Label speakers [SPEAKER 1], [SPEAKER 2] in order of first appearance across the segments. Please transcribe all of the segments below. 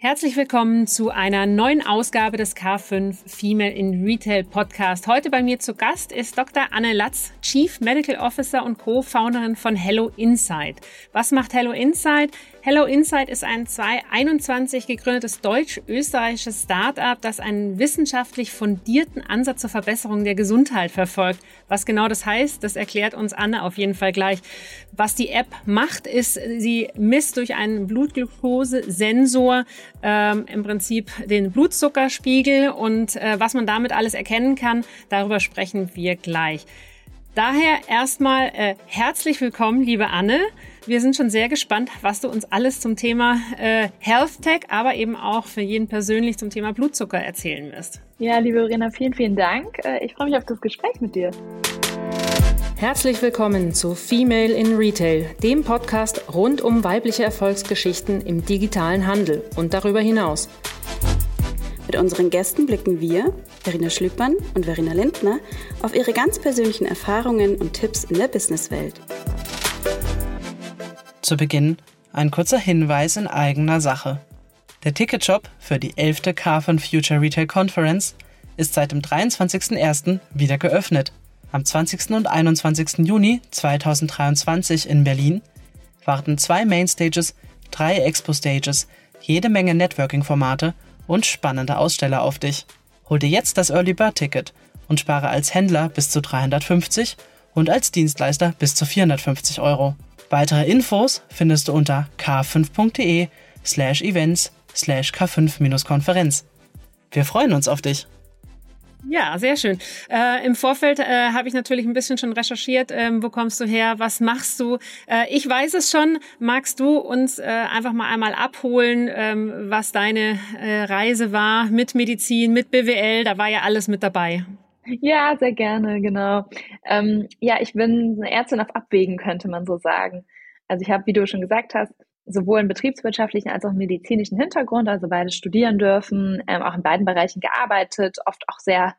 [SPEAKER 1] Herzlich willkommen zu einer neuen Ausgabe des K5 Female in Retail Podcast. Heute bei mir zu Gast ist Dr. Anne Latz, Chief Medical Officer und Co-Founderin von Hello Insight. Was macht Hello Insight? Hello Insight ist ein 2021 gegründetes deutsch-österreichisches Startup, das einen wissenschaftlich fundierten Ansatz zur Verbesserung der Gesundheit verfolgt. Was genau das heißt, das erklärt uns Anne auf jeden Fall gleich. Was die App macht, ist, sie misst durch einen Blutglucose-Sensor ähm, im Prinzip den Blutzuckerspiegel und äh, was man damit alles erkennen kann, darüber sprechen wir gleich. Daher erstmal äh, herzlich willkommen, liebe Anne. Wir sind schon sehr gespannt, was du uns alles zum Thema äh, Health Tech, aber eben auch für jeden persönlich zum Thema Blutzucker erzählen wirst.
[SPEAKER 2] Ja, liebe Verena, vielen, vielen Dank. Äh, ich freue mich auf das Gespräch mit dir.
[SPEAKER 1] Herzlich willkommen zu Female in Retail, dem Podcast rund um weibliche Erfolgsgeschichten im digitalen Handel und darüber hinaus.
[SPEAKER 3] Mit unseren Gästen blicken wir, Verena Schlüppmann und Verena Lindner, auf ihre ganz persönlichen Erfahrungen und Tipps in der Businesswelt.
[SPEAKER 4] Zu Beginn ein kurzer Hinweis in eigener Sache. Der Ticketshop für die 11. Car von Future Retail Conference ist seit dem 23.01. wieder geöffnet. Am 20. und 21. Juni 2023 in Berlin warten zwei Mainstages, drei Expo-Stages, jede Menge Networking-Formate und spannende Aussteller auf dich. Hol dir jetzt das Early Bird Ticket und spare als Händler bis zu 350 und als Dienstleister bis zu 450 Euro. Weitere Infos findest du unter k5.de slash events slash k5-Konferenz. Wir freuen uns auf dich.
[SPEAKER 1] Ja, sehr schön. Äh, Im Vorfeld äh, habe ich natürlich ein bisschen schon recherchiert. Ähm, wo kommst du her? Was machst du? Äh, ich weiß es schon. Magst du uns äh, einfach mal einmal abholen, ähm, was deine äh, Reise war mit Medizin, mit BWL? Da war ja alles mit dabei.
[SPEAKER 2] Ja, sehr gerne, genau. Ähm, ja, ich bin eine Ärztin auf Abwägen, könnte man so sagen. Also ich habe, wie du schon gesagt hast, sowohl einen betriebswirtschaftlichen als auch einen medizinischen Hintergrund, also beide studieren dürfen, ähm, auch in beiden Bereichen gearbeitet, oft auch sehr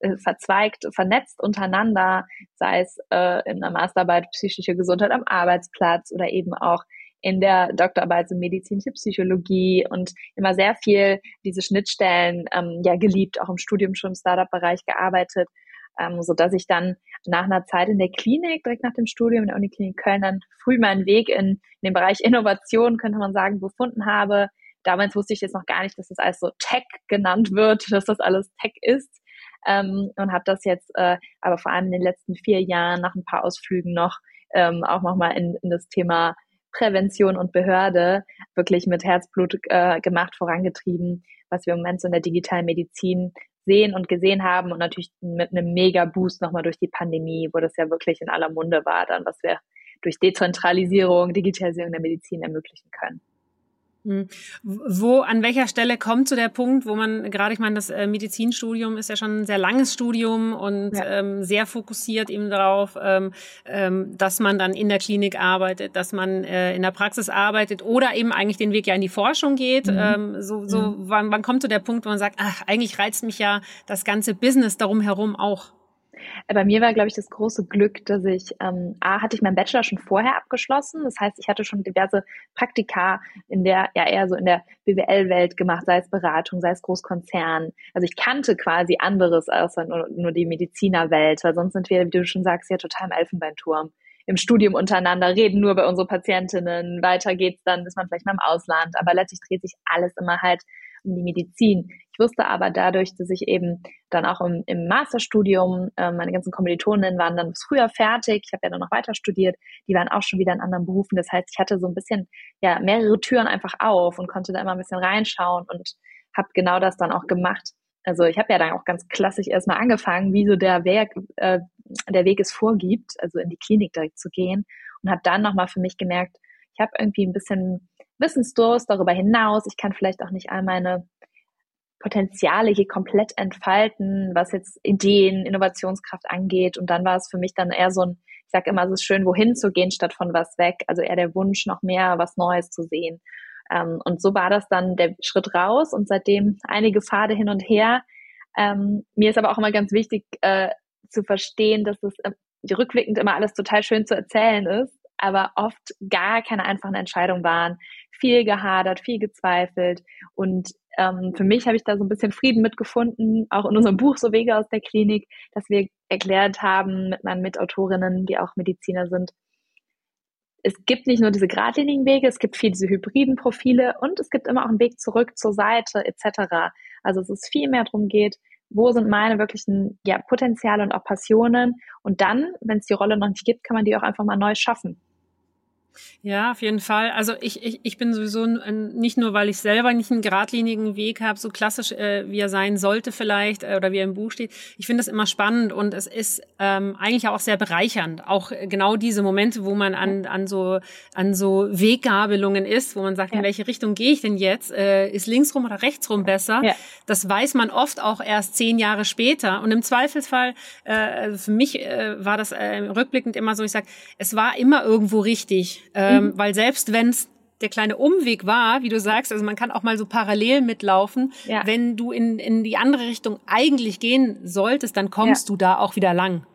[SPEAKER 2] äh, verzweigt, vernetzt untereinander, sei es äh, in der Masterarbeit psychische Gesundheit am Arbeitsplatz oder eben auch in der Doktorarbeit in medizinische Psychologie und immer sehr viel diese Schnittstellen ähm, ja geliebt, auch im Studium schon im Startup-Bereich gearbeitet, ähm, so dass ich dann nach einer Zeit in der Klinik, direkt nach dem Studium in der Uniklinik Köln, dann früh meinen Weg in, in den Bereich Innovation, könnte man sagen, gefunden habe. Damals wusste ich jetzt noch gar nicht, dass das alles so Tech genannt wird, dass das alles Tech ist. Ähm, und habe das jetzt äh, aber vor allem in den letzten vier Jahren nach ein paar Ausflügen noch ähm, auch nochmal in, in das Thema Prävention und Behörde wirklich mit Herzblut äh, gemacht, vorangetrieben, was wir im Moment so in der digitalen Medizin sehen und gesehen haben und natürlich mit einem mega Boost nochmal durch die Pandemie, wo das ja wirklich in aller Munde war, dann was wir durch Dezentralisierung, Digitalisierung der Medizin ermöglichen können.
[SPEAKER 1] Hm. Wo, an welcher Stelle kommt zu der Punkt, wo man gerade, ich meine, das äh, Medizinstudium ist ja schon ein sehr langes Studium und ja. ähm, sehr fokussiert eben darauf, ähm, ähm, dass man dann in der Klinik arbeitet, dass man äh, in der Praxis arbeitet oder eben eigentlich den Weg ja in die Forschung geht. Mhm. Ähm, so, so, mhm. wann, wann kommt zu der Punkt, wo man sagt, ach, eigentlich reizt mich ja das ganze Business darum herum auch?
[SPEAKER 2] Bei mir war, glaube ich, das große Glück, dass ich, ähm, A, hatte ich meinen Bachelor schon vorher abgeschlossen. Das heißt, ich hatte schon diverse Praktika in der, ja eher so in der BWL-Welt gemacht, sei es Beratung, sei es Großkonzern. Also ich kannte quasi anderes als nur, nur die Medizinerwelt, weil sonst sind wir, wie du schon sagst, ja total im Elfenbeinturm im Studium untereinander, reden nur bei unseren Patientinnen, weiter geht's dann, ist man vielleicht mal im Ausland, aber letztlich dreht sich alles immer halt um die Medizin. Ich wusste aber dadurch, dass ich eben dann auch im, im Masterstudium, äh, meine ganzen Kommilitoninnen waren dann früher fertig, ich habe ja dann noch weiter studiert, die waren auch schon wieder in anderen Berufen. Das heißt, ich hatte so ein bisschen, ja, mehrere Türen einfach auf und konnte da immer ein bisschen reinschauen und habe genau das dann auch gemacht. Also ich habe ja dann auch ganz klassisch erstmal angefangen, wie so der Weg, äh, der Weg es vorgibt, also in die Klinik direkt zu gehen und habe dann nochmal für mich gemerkt, ich habe irgendwie ein bisschen Wissensdurst darüber hinaus. Ich kann vielleicht auch nicht all meine Potenziale hier komplett entfalten, was jetzt Ideen, Innovationskraft angeht. Und dann war es für mich dann eher so ein, ich sage immer, es ist schön, wohin zu gehen, statt von was weg. Also eher der Wunsch, noch mehr was Neues zu sehen. Ähm, und so war das dann der Schritt raus und seitdem einige Pfade hin und her. Ähm, mir ist aber auch immer ganz wichtig äh, zu verstehen, dass es äh, rückblickend immer alles total schön zu erzählen ist aber oft gar keine einfachen Entscheidungen waren. Viel gehadert, viel gezweifelt und ähm, für mich habe ich da so ein bisschen Frieden mitgefunden, auch in unserem Buch So Wege aus der Klinik, dass wir erklärt haben mit meinen Mitautorinnen, die auch Mediziner sind, es gibt nicht nur diese geradlinigen Wege, es gibt viel diese hybriden Profile und es gibt immer auch einen Weg zurück zur Seite etc. Also es ist viel mehr darum geht, wo sind meine wirklichen ja, Potenziale und auch Passionen und dann, wenn es die Rolle noch nicht gibt, kann man die auch einfach mal neu schaffen.
[SPEAKER 1] Ja, auf jeden Fall. Also ich, ich, ich bin sowieso nicht nur, weil ich selber nicht einen geradlinigen Weg habe, so klassisch, äh, wie er sein sollte vielleicht äh, oder wie er im Buch steht. Ich finde das immer spannend und es ist ähm, eigentlich auch sehr bereichernd. Auch genau diese Momente, wo man an, an so an so Weggabelungen ist, wo man sagt, ja. in welche Richtung gehe ich denn jetzt? Äh, ist links rum oder rechts rum besser? Ja. Das weiß man oft auch erst zehn Jahre später. Und im Zweifelsfall, äh, für mich äh, war das äh, rückblickend immer so, ich sage, es war immer irgendwo richtig. Ähm, mhm. Weil selbst wenn es der kleine Umweg war, wie du sagst, also man kann auch mal so parallel mitlaufen. Ja. Wenn du in, in die andere Richtung eigentlich gehen solltest, dann kommst ja. du da auch wieder lang.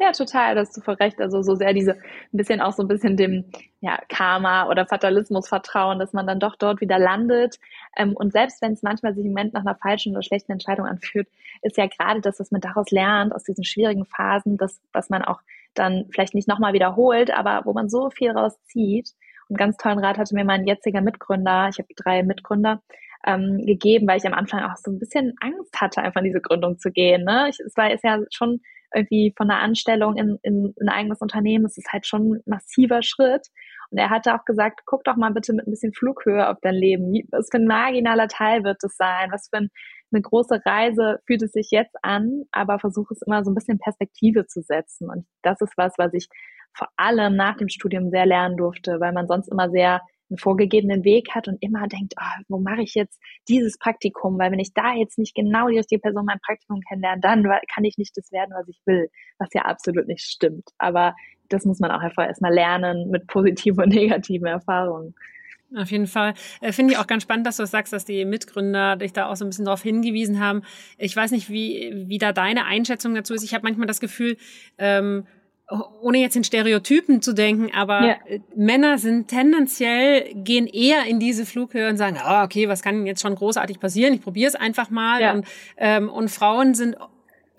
[SPEAKER 2] Ja, total, das hast du voll recht. Also so sehr diese, ein bisschen auch so ein bisschen dem ja, Karma oder Fatalismus vertrauen, dass man dann doch dort wieder landet. Ähm, und selbst wenn es manchmal sich im Moment nach einer falschen oder schlechten Entscheidung anfühlt, ist ja gerade das, was man daraus lernt, aus diesen schwierigen Phasen, das, was man auch dann vielleicht nicht nochmal wiederholt, aber wo man so viel rauszieht. Und ganz tollen Rat hatte mir mein jetziger Mitgründer, ich habe drei Mitgründer, ähm, gegeben, weil ich am Anfang auch so ein bisschen Angst hatte, einfach in diese Gründung zu gehen. Ne? Ich, es war ist ja schon irgendwie von der Anstellung in, in, in ein eigenes Unternehmen, es ist halt schon ein massiver Schritt. Und er hatte auch gesagt, guck doch mal bitte mit ein bisschen Flughöhe auf dein Leben. Was für ein marginaler Teil wird es sein? Was für ein, eine große Reise fühlt es sich jetzt an? Aber versuche es immer so ein bisschen Perspektive zu setzen. Und das ist was, was ich vor allem nach dem Studium sehr lernen durfte, weil man sonst immer sehr einen vorgegebenen Weg hat und immer denkt, oh, wo mache ich jetzt dieses Praktikum? Weil wenn ich da jetzt nicht genau die richtige Person mein Praktikum kennenlerne, dann kann ich nicht das werden, was ich will, was ja absolut nicht stimmt. Aber das muss man auch einfach erstmal lernen mit positiven und negativen Erfahrungen.
[SPEAKER 1] Auf jeden Fall. Äh, Finde ich auch ganz spannend, dass du sagst, dass die Mitgründer dich da auch so ein bisschen darauf hingewiesen haben. Ich weiß nicht, wie, wie da deine Einschätzung dazu ist. Ich habe manchmal das Gefühl, ähm, ohne jetzt in Stereotypen zu denken, aber ja. Männer sind tendenziell, gehen eher in diese Flughöhe und sagen, ah, okay, was kann jetzt schon großartig passieren? Ich probiere es einfach mal. Ja. Und, ähm, und Frauen sind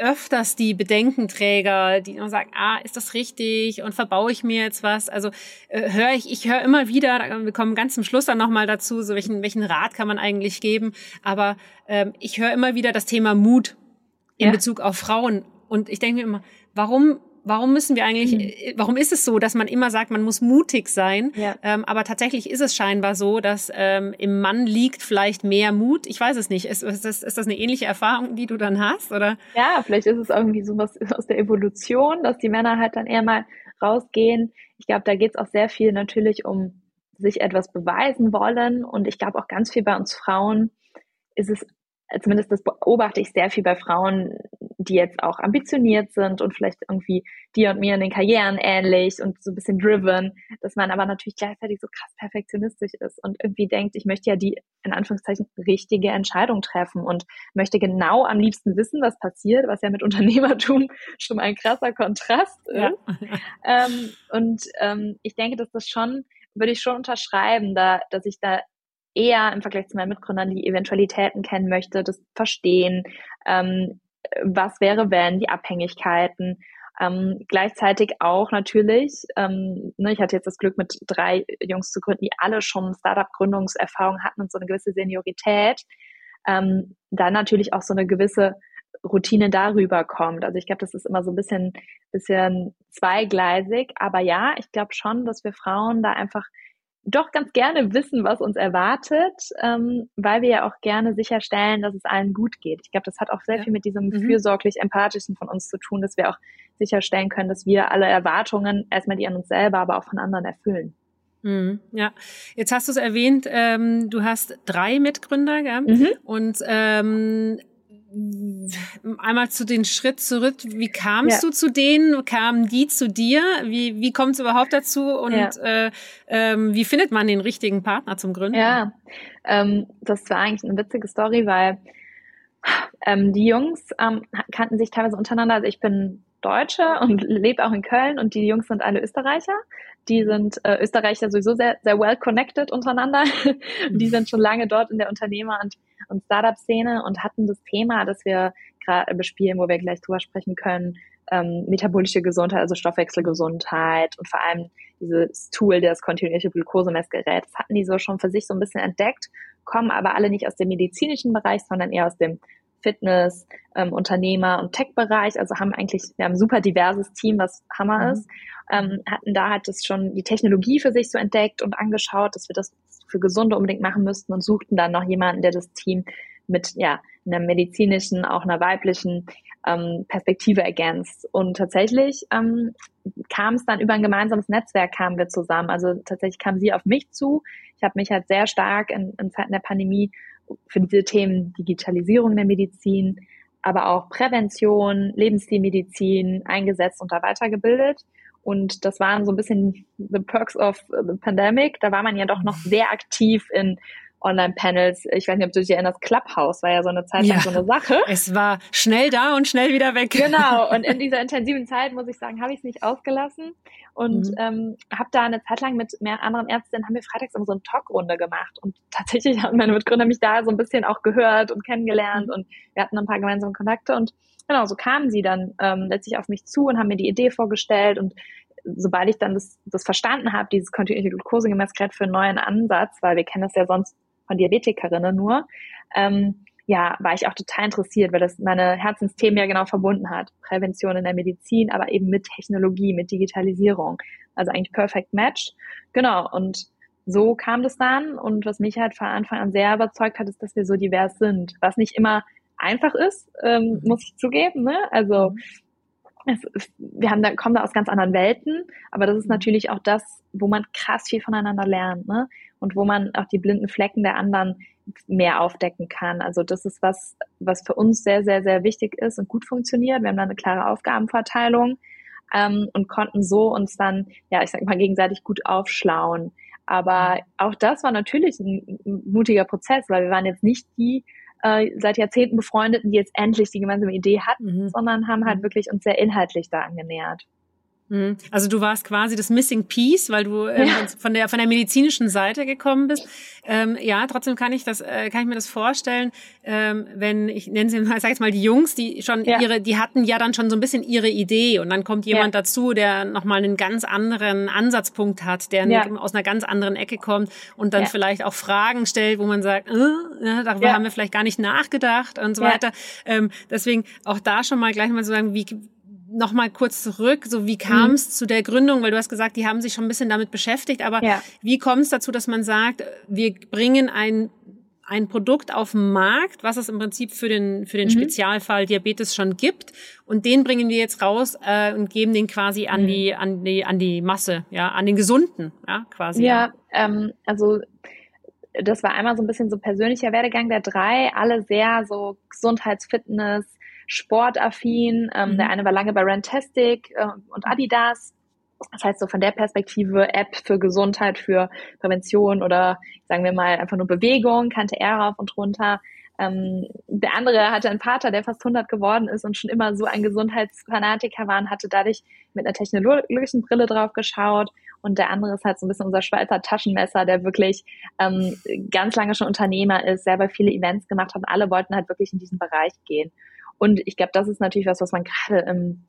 [SPEAKER 1] öfters die Bedenkenträger, die immer sagen, ah, ist das richtig und verbaue ich mir jetzt was? Also äh, höre ich, ich höre immer wieder, wir kommen ganz zum Schluss dann nochmal dazu, so welchen, welchen Rat kann man eigentlich geben, aber ähm, ich höre immer wieder das Thema Mut in ja. Bezug auf Frauen und ich denke mir immer, warum warum müssen wir eigentlich, mhm. warum ist es so, dass man immer sagt, man muss mutig sein, ja. ähm, aber tatsächlich ist es scheinbar so, dass ähm, im Mann liegt vielleicht mehr Mut. Ich weiß es nicht. Ist, ist, das, ist das eine ähnliche Erfahrung, die du dann hast, oder?
[SPEAKER 2] Ja, vielleicht ist es irgendwie so was aus der Evolution, dass die Männer halt dann eher mal rausgehen. Ich glaube, da geht es auch sehr viel natürlich um sich etwas beweisen wollen und ich glaube auch ganz viel bei uns Frauen ist es zumindest das beobachte ich sehr viel bei Frauen, die jetzt auch ambitioniert sind und vielleicht irgendwie dir und mir in den Karrieren ähnlich und so ein bisschen driven, dass man aber natürlich gleichzeitig so krass perfektionistisch ist und irgendwie denkt, ich möchte ja die in Anführungszeichen richtige Entscheidung treffen und möchte genau am liebsten wissen, was passiert, was ja mit Unternehmertum schon ein krasser Kontrast ist. Ja. Ähm, und ähm, ich denke, dass das schon würde ich schon unterschreiben, da, dass ich da eher im Vergleich zu meinen Mitgründern die Eventualitäten kennen möchte, das Verstehen, ähm, was wäre wenn, die Abhängigkeiten. Ähm, gleichzeitig auch natürlich, ähm, ne, ich hatte jetzt das Glück, mit drei Jungs zu gründen, die alle schon Startup-Gründungserfahrung hatten und so eine gewisse Seniorität. Ähm, dann natürlich auch so eine gewisse Routine darüber kommt. Also ich glaube, das ist immer so ein bisschen, bisschen zweigleisig. Aber ja, ich glaube schon, dass wir Frauen da einfach doch ganz gerne wissen, was uns erwartet, ähm, weil wir ja auch gerne sicherstellen, dass es allen gut geht. Ich glaube, das hat auch sehr ja. viel mit diesem mhm. fürsorglich empathischen von uns zu tun, dass wir auch sicherstellen können, dass wir alle Erwartungen, erstmal die an uns selber, aber auch von anderen erfüllen.
[SPEAKER 1] Mhm, ja, jetzt hast du es erwähnt, ähm, du hast drei Mitgründer gell? Mhm. und ähm, einmal zu den Schritt zurück. Wie kamst ja. du zu denen? Kamen die zu dir? Wie, wie kommt es überhaupt dazu? Und ja. äh, ähm, wie findet man den richtigen Partner zum Gründen?
[SPEAKER 2] Ja, ähm, das war eigentlich eine witzige Story, weil ähm, die Jungs ähm, kannten sich teilweise untereinander. Also ich bin Deutsche und lebe auch in Köln und die Jungs sind alle Österreicher. Die sind äh, Österreicher sowieso sehr, sehr well connected untereinander. die sind schon lange dort in der Unternehmer- und, und Startup-Szene und hatten das Thema, das wir gerade bespielen, wo wir gleich drüber sprechen können, ähm, metabolische Gesundheit, also Stoffwechselgesundheit und vor allem dieses Tool, das kontinuierliche Glukosemessgerät, das hatten die so schon für sich so ein bisschen entdeckt, kommen aber alle nicht aus dem medizinischen Bereich, sondern eher aus dem Fitness, ähm, Unternehmer und Tech-Bereich. Also haben eigentlich, wir haben ein super diverses Team, was Hammer mhm. ist. Ähm, hatten da halt das schon die Technologie für sich so entdeckt und angeschaut, dass wir das für Gesunde unbedingt machen müssten und suchten dann noch jemanden, der das Team mit ja einer medizinischen, auch einer weiblichen ähm, Perspektive ergänzt. Und tatsächlich ähm, kam es dann über ein gemeinsames Netzwerk kamen wir zusammen. Also tatsächlich kam sie auf mich zu. Ich habe mich halt sehr stark in, in Zeiten der Pandemie für diese Themen Digitalisierung der Medizin, aber auch Prävention, Lebensstilmedizin eingesetzt und da weitergebildet. Und das waren so ein bisschen the perks of the pandemic. Da war man ja doch noch sehr aktiv in Online-Panels. Ich weiß nicht, ob du dich erinnerst, Clubhouse war ja so eine Zeit lang ja, so eine Sache.
[SPEAKER 1] Es war schnell da und schnell wieder weg.
[SPEAKER 2] Genau. Und in dieser intensiven Zeit, muss ich sagen, habe ich es nicht ausgelassen und mhm. ähm, habe da eine Zeit lang mit mehr anderen Ärztinnen, haben wir freitags immer so eine Talkrunde gemacht. Und tatsächlich haben meine Mitgründer mich da so ein bisschen auch gehört und kennengelernt mhm. und wir hatten ein paar gemeinsame Kontakte und genau, so kamen sie dann ähm, letztlich auf mich zu und haben mir die Idee vorgestellt und sobald ich dann das, das verstanden habe, dieses kontinuierliche Glukosegemessgerät für einen neuen Ansatz, weil wir kennen das ja sonst von Diabetikerinnen nur, ähm, ja, war ich auch total interessiert, weil das meine Herzensthemen ja genau verbunden hat. Prävention in der Medizin, aber eben mit Technologie, mit Digitalisierung. Also eigentlich perfect match. Genau. Und so kam das dann. Und was mich halt von Anfang an sehr überzeugt hat, ist, dass wir so divers sind. Was nicht immer einfach ist, ähm, mhm. muss ich zugeben. Ne? Also es, wir haben da, kommen da aus ganz anderen Welten, aber das ist mhm. natürlich auch das, wo man krass viel voneinander lernt. Ne? Und wo man auch die blinden Flecken der anderen mehr aufdecken kann. Also das ist was, was für uns sehr, sehr, sehr wichtig ist und gut funktioniert. Wir haben da eine klare Aufgabenverteilung ähm, und konnten so uns dann, ja, ich sag mal, gegenseitig gut aufschlauen. Aber auch das war natürlich ein mutiger Prozess, weil wir waren jetzt nicht die äh, seit Jahrzehnten Befreundeten, die jetzt endlich die gemeinsame Idee hatten, mhm. sondern haben halt mhm. wirklich uns sehr inhaltlich da angenähert.
[SPEAKER 1] Mhm. Also du warst quasi das Missing Piece, weil du ähm, ja. von der von der medizinischen Seite gekommen bist. Ähm, ja, trotzdem kann ich das äh, kann ich mir das vorstellen, ähm, wenn ich nenne sie mal, sag jetzt mal die Jungs, die schon ja. ihre, die hatten ja dann schon so ein bisschen ihre Idee und dann kommt jemand ja. dazu, der noch mal einen ganz anderen Ansatzpunkt hat, der aus einer ganz anderen Ecke kommt und dann vielleicht auch Fragen stellt, wo man sagt, äh, darüber haben wir vielleicht gar nicht nachgedacht und so weiter. Ähm, deswegen auch da schon mal gleich mal so sagen, wie noch mal kurz zurück, so wie kam es mhm. zu der Gründung, weil du hast gesagt, die haben sich schon ein bisschen damit beschäftigt, aber ja. wie kommt es dazu, dass man sagt, wir bringen ein ein Produkt auf den Markt, was es im Prinzip für den für den mhm. Spezialfall Diabetes schon gibt und den bringen wir jetzt raus äh, und geben den quasi an mhm. die an die an die Masse, ja, an den Gesunden, ja, quasi.
[SPEAKER 2] Ja, ähm, also das war einmal so ein bisschen so persönlicher Werdegang der drei, alle sehr so Gesundheitsfitness, sportaffin. Ähm, mhm. Der eine war lange bei Rantastic äh, und Adidas. Das heißt, so von der Perspektive App für Gesundheit, für Prävention oder sagen wir mal einfach nur Bewegung, kannte er rauf und runter. Ähm, der andere hatte einen Vater, der fast 100 geworden ist und schon immer so ein Gesundheitsfanatiker war und hatte dadurch mit einer technologischen Brille drauf geschaut. Und der andere ist halt so ein bisschen unser Schweizer Taschenmesser, der wirklich ähm, ganz lange schon Unternehmer ist, selber viele Events gemacht hat und alle wollten halt wirklich in diesen Bereich gehen. Und ich glaube, das ist natürlich was, was man gerade im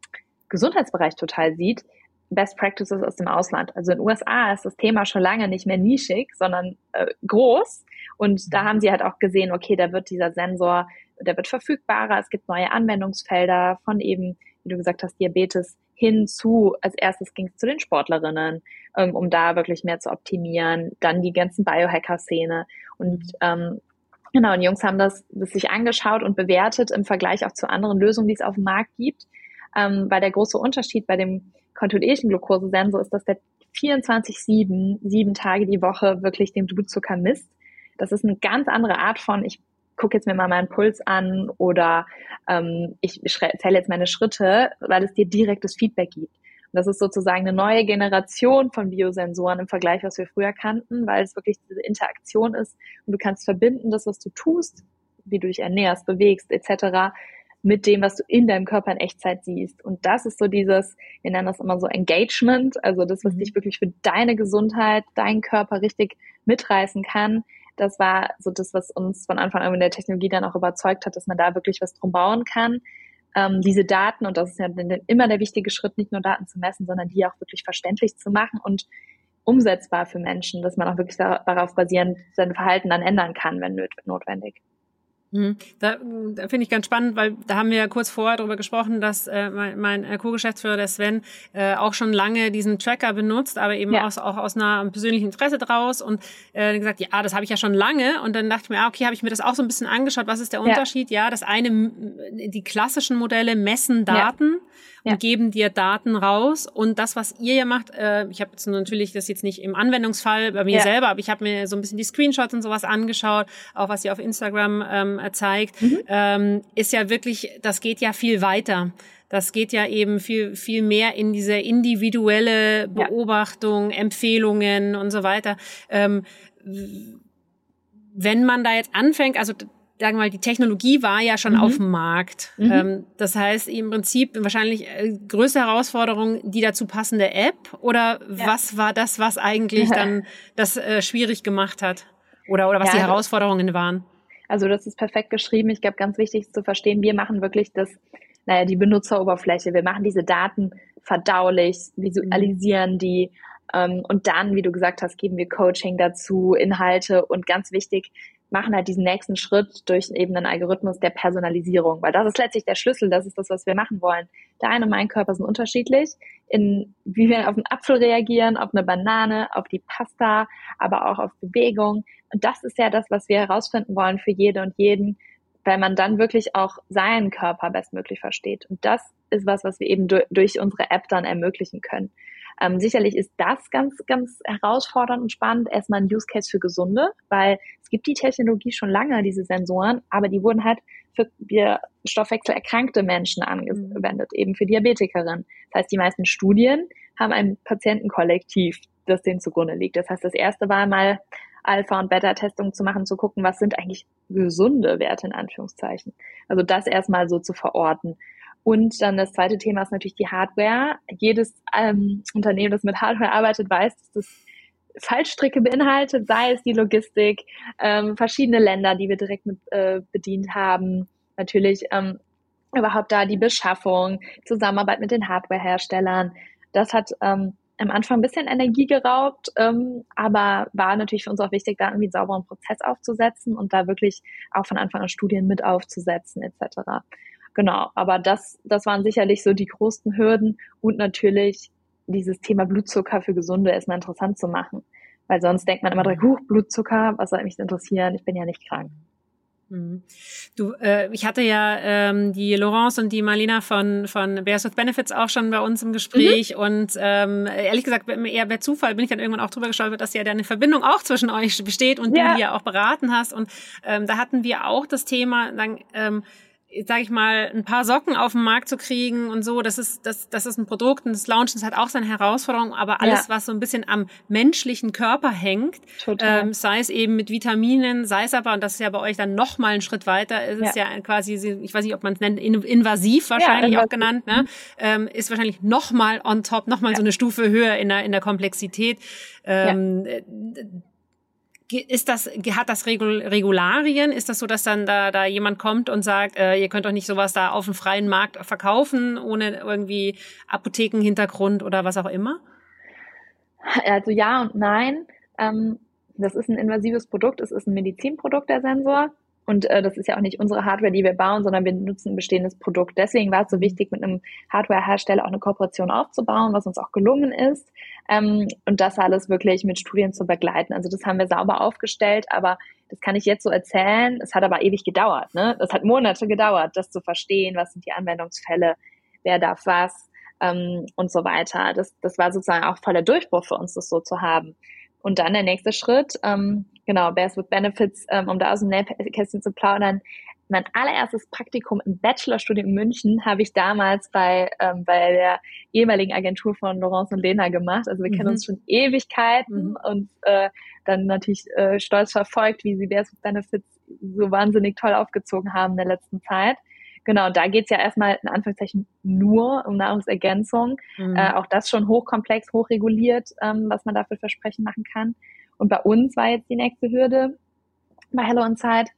[SPEAKER 2] Gesundheitsbereich total sieht. Best Practices aus dem Ausland. Also in den USA ist das Thema schon lange nicht mehr nischig, sondern äh, groß. Und da haben sie halt auch gesehen, okay, da wird dieser Sensor, der wird verfügbarer. Es gibt neue Anwendungsfelder von eben, wie du gesagt hast, Diabetes hin zu, als erstes ging es zu den Sportlerinnen, ähm, um da wirklich mehr zu optimieren. Dann die ganzen Biohacker-Szene. Und ähm, Genau, und Jungs haben das, das sich angeschaut und bewertet im Vergleich auch zu anderen Lösungen, die es auf dem Markt gibt. Ähm, weil der große Unterschied bei dem kontinuierlichen Glukosesensor ist, dass der 24-7, sieben Tage die Woche wirklich den Blutzucker misst. Das ist eine ganz andere Art von, ich gucke jetzt mir mal meinen Puls an oder ähm, ich zähle jetzt meine Schritte, weil es dir direktes Feedback gibt. Das ist sozusagen eine neue Generation von Biosensoren im Vergleich, was wir früher kannten, weil es wirklich diese Interaktion ist und du kannst verbinden, das, was du tust, wie du dich ernährst, bewegst etc., mit dem, was du in deinem Körper in Echtzeit siehst. Und das ist so dieses, wir nennen das immer so Engagement, also das, was mhm. dich wirklich für deine Gesundheit, deinen Körper richtig mitreißen kann. Das war so das, was uns von Anfang an in der Technologie dann auch überzeugt hat, dass man da wirklich was drum bauen kann. Ähm, diese Daten, und das ist ja immer der wichtige Schritt, nicht nur Daten zu messen, sondern die auch wirklich verständlich zu machen und umsetzbar für Menschen, dass man auch wirklich darauf basierend sein Verhalten dann ändern kann, wenn notwendig.
[SPEAKER 1] Mhm. Da, da finde ich ganz spannend, weil da haben wir ja kurz vorher darüber gesprochen, dass äh, mein, mein äh, Co-Geschäftsführer, der Sven, äh, auch schon lange diesen Tracker benutzt, aber eben ja. aus, auch aus einer persönlichen Interesse draus und äh, gesagt, ja, das habe ich ja schon lange. Und dann dachte ich mir, ah, okay, habe ich mir das auch so ein bisschen angeschaut. Was ist der Unterschied? Ja, ja das eine, die klassischen Modelle messen Daten. Ja und geben dir Daten raus. Und das, was ihr ja macht, äh, ich habe jetzt natürlich das jetzt nicht im Anwendungsfall bei mir ja. selber, aber ich habe mir so ein bisschen die Screenshots und sowas angeschaut, auch was ihr auf Instagram ähm, zeigt, mhm. ähm, ist ja wirklich, das geht ja viel weiter. Das geht ja eben viel, viel mehr in diese individuelle Beobachtung, ja. Empfehlungen und so weiter. Ähm, wenn man da jetzt anfängt, also sagen wir mal, die Technologie war ja schon mhm. auf dem Markt. Mhm. Ähm, das heißt im Prinzip wahrscheinlich äh, größte Herausforderung die dazu passende App oder ja. was war das, was eigentlich dann das äh, schwierig gemacht hat? Oder, oder was ja, die Herausforderungen waren?
[SPEAKER 2] Also das ist perfekt geschrieben. Ich glaube, ganz wichtig zu verstehen, wir machen wirklich das, naja, die Benutzeroberfläche. Wir machen diese Daten verdaulich, visualisieren die ähm, und dann, wie du gesagt hast, geben wir Coaching dazu, Inhalte und ganz wichtig, machen halt diesen nächsten Schritt durch eben einen Algorithmus der Personalisierung, weil das ist letztlich der Schlüssel, das ist das, was wir machen wollen. Dein und mein Körper sind unterschiedlich, in wie wir auf einen Apfel reagieren, auf eine Banane, auf die Pasta, aber auch auf Bewegung. Und das ist ja das, was wir herausfinden wollen für jede und jeden, weil man dann wirklich auch seinen Körper bestmöglich versteht. Und das ist was, was wir eben durch unsere App dann ermöglichen können. Ähm, sicherlich ist das ganz, ganz herausfordernd und spannend. Erstmal ein Use Case für Gesunde, weil gibt die Technologie schon lange, diese Sensoren, aber die wurden halt für stoffwechselerkrankte Menschen angewendet, mhm. eben für Diabetikerinnen. Das heißt, die meisten Studien haben ein Patientenkollektiv, das denen zugrunde liegt. Das heißt, das erste war mal Alpha- und Beta-Testung zu machen, zu gucken, was sind eigentlich gesunde Werte in Anführungszeichen. Also das erstmal so zu verorten. Und dann das zweite Thema ist natürlich die Hardware. Jedes ähm, Unternehmen, das mit Hardware arbeitet, weiß, dass das Fallstricke beinhaltet, sei es die Logistik, ähm, verschiedene Länder, die wir direkt mit äh, bedient haben, natürlich ähm, überhaupt da die Beschaffung, Zusammenarbeit mit den Hardwareherstellern. Das hat ähm, am Anfang ein bisschen Energie geraubt, ähm, aber war natürlich für uns auch wichtig, da irgendwie einen sauberen Prozess aufzusetzen und da wirklich auch von Anfang an Studien mit aufzusetzen etc. Genau, aber das, das waren sicherlich so die größten Hürden und natürlich dieses Thema Blutzucker für Gesunde erstmal interessant zu machen. Weil sonst denkt man immer direkt, huch, Blutzucker, was soll mich interessieren? Ich bin ja nicht krank.
[SPEAKER 1] Mhm. Du, äh, ich hatte ja ähm, die Laurence und die Marlena von von Bears with Benefits auch schon bei uns im Gespräch mhm. und ähm, ehrlich gesagt eher per Zufall bin ich dann irgendwann auch drüber gestolpert, dass ja da eine Verbindung auch zwischen euch besteht und ja. du die ja auch beraten hast und ähm, da hatten wir auch das Thema dann ähm, sage ich mal, ein paar Socken auf den Markt zu kriegen und so, das ist, das, das ist ein Produkt und das Launchen ist halt auch seine Herausforderung, aber alles, ja. was so ein bisschen am menschlichen Körper hängt, ähm, sei es eben mit Vitaminen, sei es aber, und das ist ja bei euch dann noch mal einen Schritt weiter, ist ja. es ja quasi, ich weiß nicht, ob man es nennt, invasiv wahrscheinlich ja, auch genannt, ne? Ähm, ist wahrscheinlich noch mal on top, noch mal so eine Stufe höher in der, in der Komplexität. Ähm, ist das, hat das Regularien? Ist das so, dass dann da, da jemand kommt und sagt, äh, ihr könnt doch nicht sowas da auf dem freien Markt verkaufen, ohne irgendwie Apothekenhintergrund oder was auch immer?
[SPEAKER 2] Also ja und nein. Ähm, das ist ein invasives Produkt, es ist ein Medizinprodukt, der Sensor. Und äh, das ist ja auch nicht unsere Hardware, die wir bauen, sondern wir nutzen ein bestehendes Produkt. Deswegen war es so wichtig, mit einem Hardware-Hersteller auch eine Kooperation aufzubauen, was uns auch gelungen ist. Ähm, und das alles wirklich mit Studien zu begleiten. Also das haben wir sauber aufgestellt, aber das kann ich jetzt so erzählen. Es hat aber ewig gedauert. Ne? Das hat Monate gedauert, das zu verstehen, was sind die Anwendungsfälle, wer darf was ähm, und so weiter. Das, das war sozusagen auch voller Durchbruch für uns, das so zu haben. Und dann der nächste Schritt, ähm, genau, Bears with Benefits, ähm, um da aus dem Nähkästchen zu plaudern. Mein allererstes Praktikum im Bachelorstudium in München habe ich damals bei, ähm, bei der ehemaligen Agentur von Laurence und Lena gemacht. Also wir mhm. kennen uns schon Ewigkeiten mhm. und äh, dann natürlich äh, stolz verfolgt, wie sie Bears with Benefits so wahnsinnig toll aufgezogen haben in der letzten Zeit. Genau, da geht's ja erstmal in Anführungszeichen nur um Nahrungsergänzung. Mhm. Äh, auch das schon hochkomplex, hochreguliert, ähm, was man dafür Versprechen machen kann. Und bei uns war jetzt die nächste Hürde bei Hello Inside,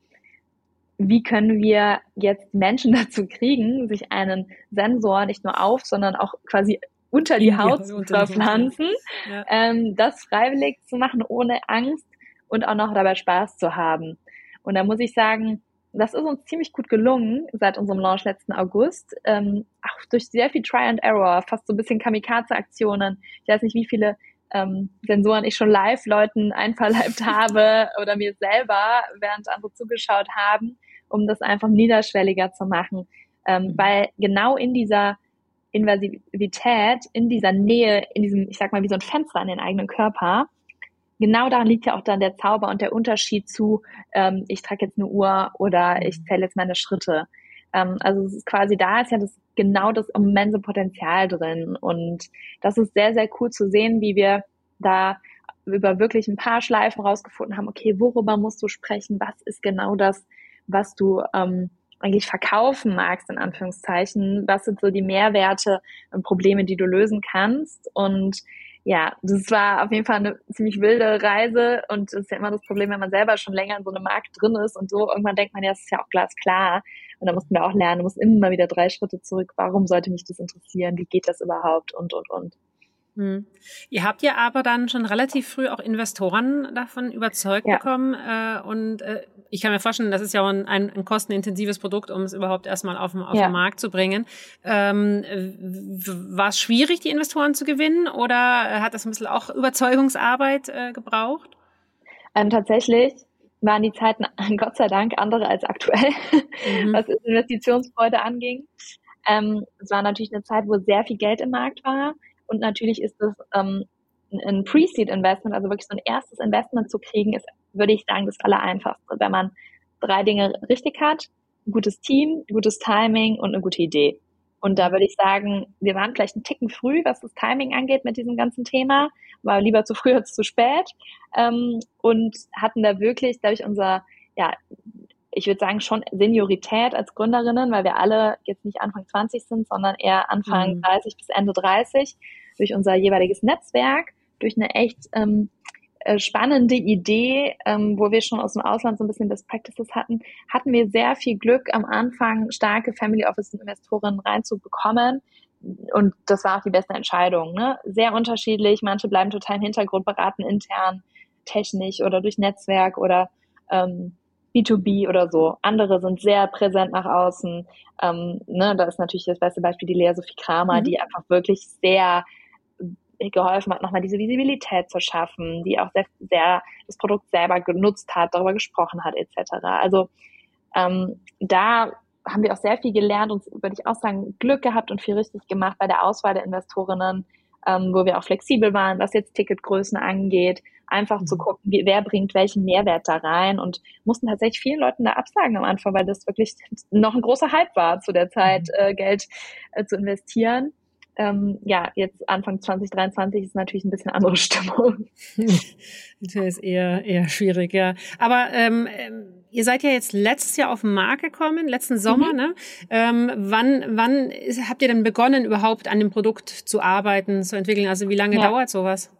[SPEAKER 2] wie können wir jetzt Menschen dazu kriegen, sich einen Sensor nicht nur auf, sondern auch quasi unter die Haut zu verpflanzen, ja. ähm, das freiwillig zu machen, ohne Angst und auch noch dabei Spaß zu haben. Und da muss ich sagen, das ist uns ziemlich gut gelungen seit unserem Launch letzten August. Ähm, auch durch sehr viel Try and Error, fast so ein bisschen Kamikaze-Aktionen. Ich weiß nicht, wie viele ähm, Sensoren ich schon live Leuten einverleibt habe oder mir selber, während andere zugeschaut haben, um das einfach niederschwelliger zu machen. Ähm, mhm. Weil genau in dieser Invasivität, in dieser Nähe, in diesem, ich sag mal, wie so ein Fenster an den eigenen Körper, genau daran liegt ja auch dann der Zauber und der Unterschied zu, ähm, ich trage jetzt eine Uhr oder ich mhm. zähle jetzt meine Schritte. Ähm, also es ist quasi, da ist ja das genau das immense Potenzial drin. Und das ist sehr, sehr cool zu sehen, wie wir da über wirklich ein paar Schleifen rausgefunden haben, okay, worüber musst du sprechen? Was ist genau das, was du ähm, eigentlich verkaufen magst, in Anführungszeichen? Was sind so die Mehrwerte und Probleme, die du lösen kannst? Und ja, das war auf jeden Fall eine ziemlich wilde Reise und das ist ja immer das Problem, wenn man selber schon länger in so einem Markt drin ist und so, irgendwann denkt man ja, das ist ja auch glasklar. Und da mussten wir auch lernen, du musst immer wieder drei Schritte zurück. Warum sollte mich das interessieren? Wie geht das überhaupt? Und, und, und.
[SPEAKER 1] Hm. Ihr habt ja aber dann schon relativ früh auch Investoren davon überzeugt ja. bekommen. Äh, und äh, ich kann mir vorstellen, das ist ja auch ein, ein, ein kostenintensives Produkt, um es überhaupt erstmal auf, auf ja. den Markt zu bringen. Ähm, war es schwierig, die Investoren zu gewinnen oder hat das ein bisschen auch Überzeugungsarbeit äh, gebraucht?
[SPEAKER 2] Ähm, tatsächlich waren die Zeiten Gott sei Dank andere als aktuell, mhm. was Investitionsfreude anging. Ähm, es war natürlich eine Zeit, wo sehr viel Geld im Markt war und natürlich ist das ähm, ein Pre-Seed-Investment, also wirklich so ein erstes Investment zu kriegen, ist, würde ich sagen, das Allereinfachste, wenn man drei Dinge richtig hat, ein gutes Team, gutes Timing und eine gute Idee. Und da würde ich sagen, wir waren vielleicht einen Ticken früh, was das Timing angeht mit diesem ganzen Thema, war lieber zu früh als zu spät. Ähm, und hatten da wirklich dadurch unser ja, ich würde sagen, schon Seniorität als Gründerinnen, weil wir alle jetzt nicht Anfang 20 sind, sondern eher Anfang mhm. 30 bis Ende 30, durch unser jeweiliges Netzwerk, durch eine echt ähm, äh, spannende Idee, ähm, wo wir schon aus dem Ausland so ein bisschen Best Practices hatten, hatten wir sehr viel Glück, am Anfang starke Family Office Investoren reinzubekommen. Und das war auch die beste Entscheidung. Ne? Sehr unterschiedlich. Manche bleiben total im Hintergrund, beraten intern, technisch oder durch Netzwerk oder ähm, B2B oder so. Andere sind sehr präsent nach außen. Ähm, ne, da ist natürlich das beste Beispiel die Lea Sophie Kramer, mhm. die einfach wirklich sehr geholfen hat, nochmal diese Visibilität zu schaffen, die auch sehr, sehr das Produkt selber genutzt hat, darüber gesprochen hat, etc. Also ähm, da haben wir auch sehr viel gelernt und würde ich auch sagen, Glück gehabt und viel richtig gemacht bei der Auswahl der Investorinnen, ähm, wo wir auch flexibel waren, was jetzt Ticketgrößen angeht, einfach mhm. zu gucken, wie, wer bringt welchen Mehrwert da rein und mussten tatsächlich vielen Leuten da absagen am Anfang, weil das wirklich noch ein großer Hype war zu der Zeit, mhm. äh, Geld äh, zu investieren. Ähm, ja, jetzt Anfang 2023 ist natürlich ein bisschen andere Stimmung.
[SPEAKER 1] das ist eher, eher schwierig, ja. Aber ähm, ähm, ihr seid ja jetzt letztes Jahr auf den Markt gekommen, letzten Sommer, mhm. ne? Ähm, wann wann ist, habt ihr denn begonnen, überhaupt an dem Produkt zu arbeiten, zu entwickeln? Also wie lange ja. dauert sowas?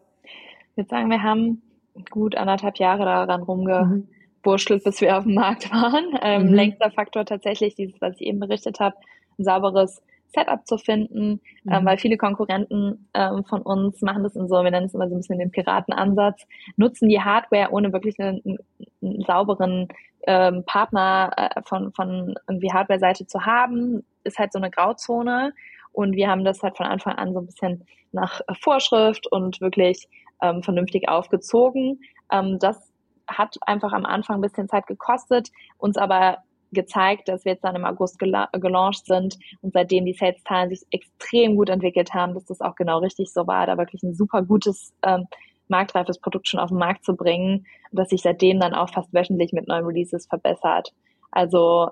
[SPEAKER 2] Ich würde sagen, wir haben gut anderthalb Jahre daran rumgewurschtelt, bis wir auf dem Markt waren. Ähm, mhm. Längster Faktor tatsächlich dieses, was ich eben berichtet habe, ein sauberes Setup zu finden, ähm, mhm. ähm, weil viele Konkurrenten ähm, von uns machen das in so, wir nennen es immer so ein bisschen den Piratenansatz, nutzen die Hardware ohne wirklich einen, einen sauberen ähm, Partner äh, von, von irgendwie Hardware-Seite zu haben, ist halt so eine Grauzone. Und wir haben das halt von Anfang an so ein bisschen nach Vorschrift und wirklich ähm, vernünftig aufgezogen. Ähm, das hat einfach am Anfang ein bisschen Zeit gekostet, uns aber gezeigt, dass wir jetzt dann im August gela gelauncht sind und seitdem die Sales-Zahlen sich extrem gut entwickelt haben, dass das auch genau richtig so war, da wirklich ein super gutes ähm, marktreifes Produkt schon auf den Markt zu bringen und das sich seitdem dann auch fast wöchentlich mit neuen Releases verbessert. Also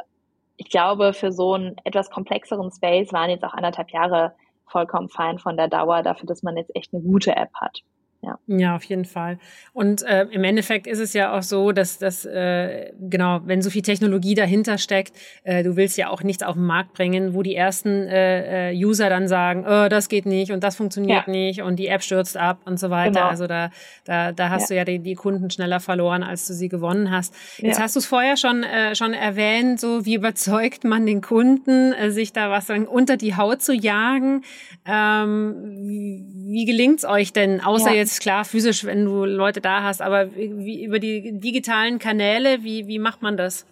[SPEAKER 2] ich glaube, für so einen etwas komplexeren Space waren jetzt auch anderthalb Jahre vollkommen fein von der Dauer dafür, dass man jetzt echt eine gute App hat. Ja.
[SPEAKER 1] ja, auf jeden Fall. Und äh, im Endeffekt ist es ja auch so, dass dass äh, genau, wenn so viel Technologie dahinter steckt, äh, du willst ja auch nichts auf den Markt bringen, wo die ersten äh, äh, User dann sagen, oh, das geht nicht und das funktioniert ja. nicht und die App stürzt ab und so weiter. Genau. Also da da da hast ja. du ja die, die Kunden schneller verloren, als du sie gewonnen hast. Jetzt hast du es vorher schon äh, schon erwähnt, so wie überzeugt man den Kunden, äh, sich da was sagen, unter die Haut zu jagen. Ähm, wie, wie gelingt's euch denn, außer jetzt ist klar physisch, wenn du Leute da hast, aber wie, über die digitalen Kanäle, wie, wie macht man das?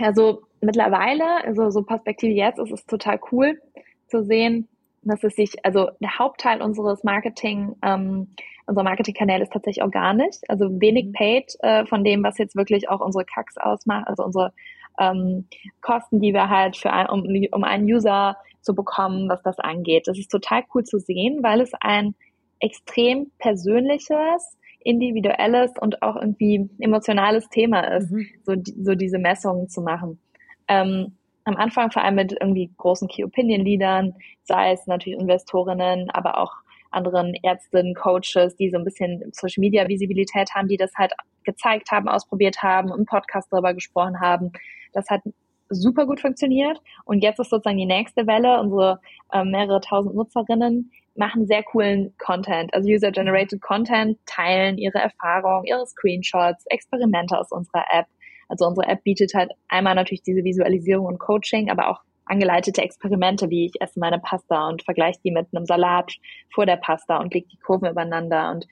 [SPEAKER 2] Also mittlerweile, also so Perspektive jetzt, ist es total cool zu sehen, dass es sich, also der Hauptteil unseres Marketing, ähm, unserer Marketingkanäle ist tatsächlich organisch, also wenig mhm. paid äh, von dem, was jetzt wirklich auch unsere Kacks ausmacht, also unsere ähm, Kosten, die wir halt für ein, um, um einen User zu bekommen, was das angeht. Das ist total cool zu sehen, weil es ein extrem persönliches, individuelles und auch irgendwie emotionales Thema ist, mhm. so, so diese Messungen zu machen. Ähm, am Anfang vor allem mit irgendwie großen Key Opinion Leadern, sei es natürlich Investorinnen, aber auch anderen Ärztinnen, Coaches, die so ein bisschen Social Media Visibilität haben, die das halt gezeigt haben, ausprobiert haben, im Podcast darüber gesprochen haben. Das hat super gut funktioniert. Und jetzt ist sozusagen die nächste Welle, unsere äh, mehrere tausend Nutzerinnen, machen sehr coolen Content, also User-Generated Content, teilen ihre Erfahrungen, ihre Screenshots, Experimente aus unserer App. Also unsere App bietet halt einmal natürlich diese Visualisierung und Coaching, aber auch angeleitete Experimente, wie ich esse meine Pasta und vergleiche die mit einem Salat vor der Pasta und lege die Kurven übereinander. Und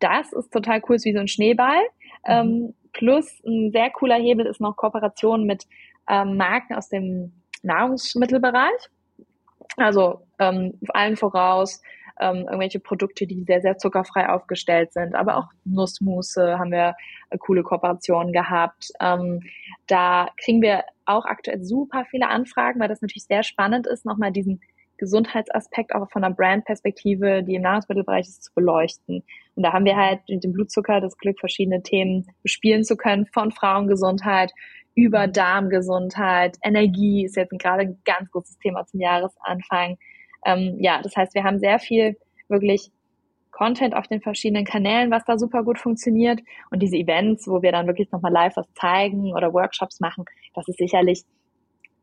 [SPEAKER 2] das ist total cool, ist wie so ein Schneeball. Mhm. Ähm, plus ein sehr cooler Hebel ist noch Kooperation mit ähm, Marken aus dem Nahrungsmittelbereich. Also ähm, allen voraus ähm, irgendwelche Produkte, die sehr, sehr zuckerfrei aufgestellt sind, aber auch Nussmusse haben wir äh, coole Kooperationen gehabt. Ähm, da kriegen wir auch aktuell super viele Anfragen, weil das natürlich sehr spannend ist, nochmal diesen Gesundheitsaspekt auch von einer Brandperspektive, die im Nahrungsmittelbereich ist, zu beleuchten. Und da haben wir halt mit dem Blutzucker das Glück, verschiedene Themen bespielen zu können, von Frauengesundheit über Darmgesundheit, Energie ist jetzt gerade ein ganz großes Thema zum Jahresanfang. Ähm, ja, das heißt, wir haben sehr viel wirklich Content auf den verschiedenen Kanälen, was da super gut funktioniert. Und diese Events, wo wir dann wirklich nochmal live was zeigen oder Workshops machen, das ist sicherlich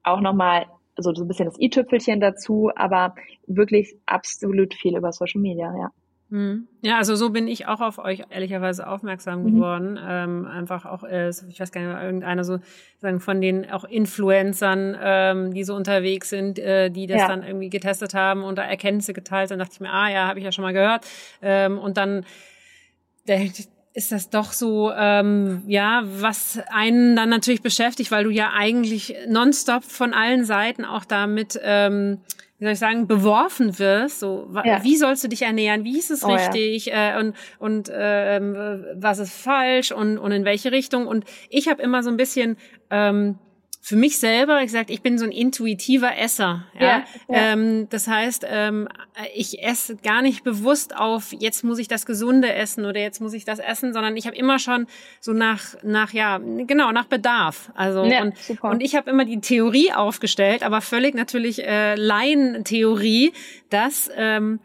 [SPEAKER 2] auch nochmal so ein bisschen das i-Tüpfelchen dazu, aber wirklich absolut viel über Social Media, ja.
[SPEAKER 1] Mhm. Ja, also so bin ich auch auf euch ehrlicherweise aufmerksam mhm. geworden. Mhm. Ähm, einfach auch, äh, ich weiß gar nicht, irgendeiner so sagen von den auch Influencern, ähm, die so unterwegs sind, äh, die das ja. dann irgendwie getestet haben und da Erkenntnisse geteilt. Dann dachte ich mir, ah ja, habe ich ja schon mal gehört. Ähm, und dann der, ist das doch so, ähm, ja, was einen dann natürlich beschäftigt, weil du ja eigentlich nonstop von allen Seiten auch damit ähm, wie soll ich sagen, beworfen wirst. So, ja. wie sollst du dich ernähren? Wie ist es oh, richtig? Ja. Äh, und und äh, was ist falsch und und in welche Richtung? Und ich habe immer so ein bisschen ähm, für mich selber gesagt, ich bin so ein intuitiver Esser. Ja? ja, ja. Ähm, das heißt, ähm, ich esse gar nicht bewusst auf, jetzt muss ich das Gesunde essen oder jetzt muss ich das essen, sondern ich habe immer schon so nach, nach ja, genau, nach Bedarf. Also ja, und, super. und ich habe immer die Theorie aufgestellt, aber völlig natürlich äh, Laientheorie, dass ähm,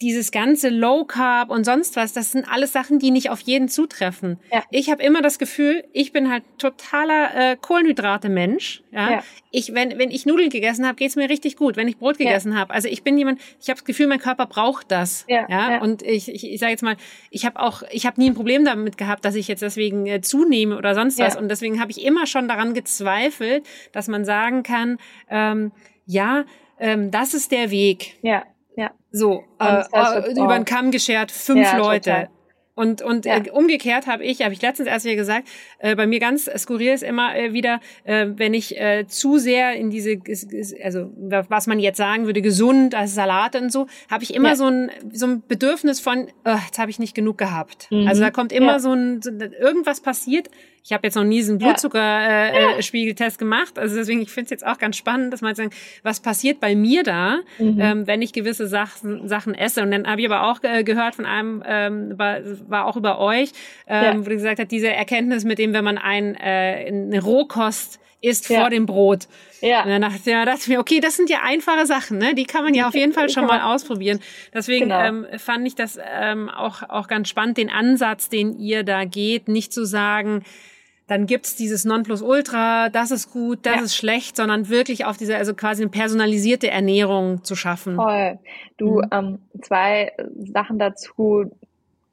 [SPEAKER 1] dieses ganze Low Carb und sonst was, das sind alles Sachen, die nicht auf jeden zutreffen. Ja. Ich habe immer das Gefühl, ich bin halt totaler äh, Kohlenhydrate Mensch. Ja? ja. Ich wenn wenn ich Nudeln gegessen habe, geht's mir richtig gut. Wenn ich Brot gegessen ja. habe, also ich bin jemand, ich habe das Gefühl, mein Körper braucht das. Ja. ja? ja. Und ich ich, ich sage jetzt mal, ich habe auch ich habe nie ein Problem damit gehabt, dass ich jetzt deswegen äh, zunehme oder sonst was. Und deswegen habe ich immer schon daran gezweifelt, dass man sagen kann, ähm, ja, ähm, das ist der Weg.
[SPEAKER 2] Ja. Ja.
[SPEAKER 1] So, äh, äh, über den Kamm geschert, fünf ja, Leute. Total. Und, und ja. äh, umgekehrt habe ich, habe ich letztens erst wieder gesagt, äh, bei mir ganz skurril ist immer äh, wieder, äh, wenn ich äh, zu sehr in diese, also was man jetzt sagen würde, gesund, als Salate und so, habe ich immer ja. so, ein, so ein Bedürfnis von, oh, jetzt habe ich nicht genug gehabt. Mhm. Also da kommt immer ja. so ein, so, irgendwas passiert, ich habe jetzt noch nie diesen Blutzuckerspiegeltest äh, ja. gemacht. Also deswegen, ich finde es jetzt auch ganz spannend, dass man sagen, was passiert bei mir da, mhm. ähm, wenn ich gewisse Sachen, Sachen esse. Und dann habe ich aber auch äh, gehört von einem, ähm, war, war auch über euch, ähm, ja. wo du gesagt hat, diese Erkenntnis mit dem, wenn man ein, äh, eine Rohkost isst ja. vor dem Brot. Ja. Und dann dachte, ja, dachte ich mir, okay, das sind ja einfache Sachen, ne? Die kann man ja auf jeden Fall schon mal ausprobieren. Deswegen genau. ähm, fand ich das ähm, auch, auch ganz spannend, den Ansatz, den ihr da geht, nicht zu sagen, dann gibt's dieses Nonplusultra, das ist gut, das ja. ist schlecht, sondern wirklich auf diese, also quasi eine personalisierte Ernährung zu schaffen.
[SPEAKER 2] Voll. Du, mhm. ähm, zwei Sachen dazu.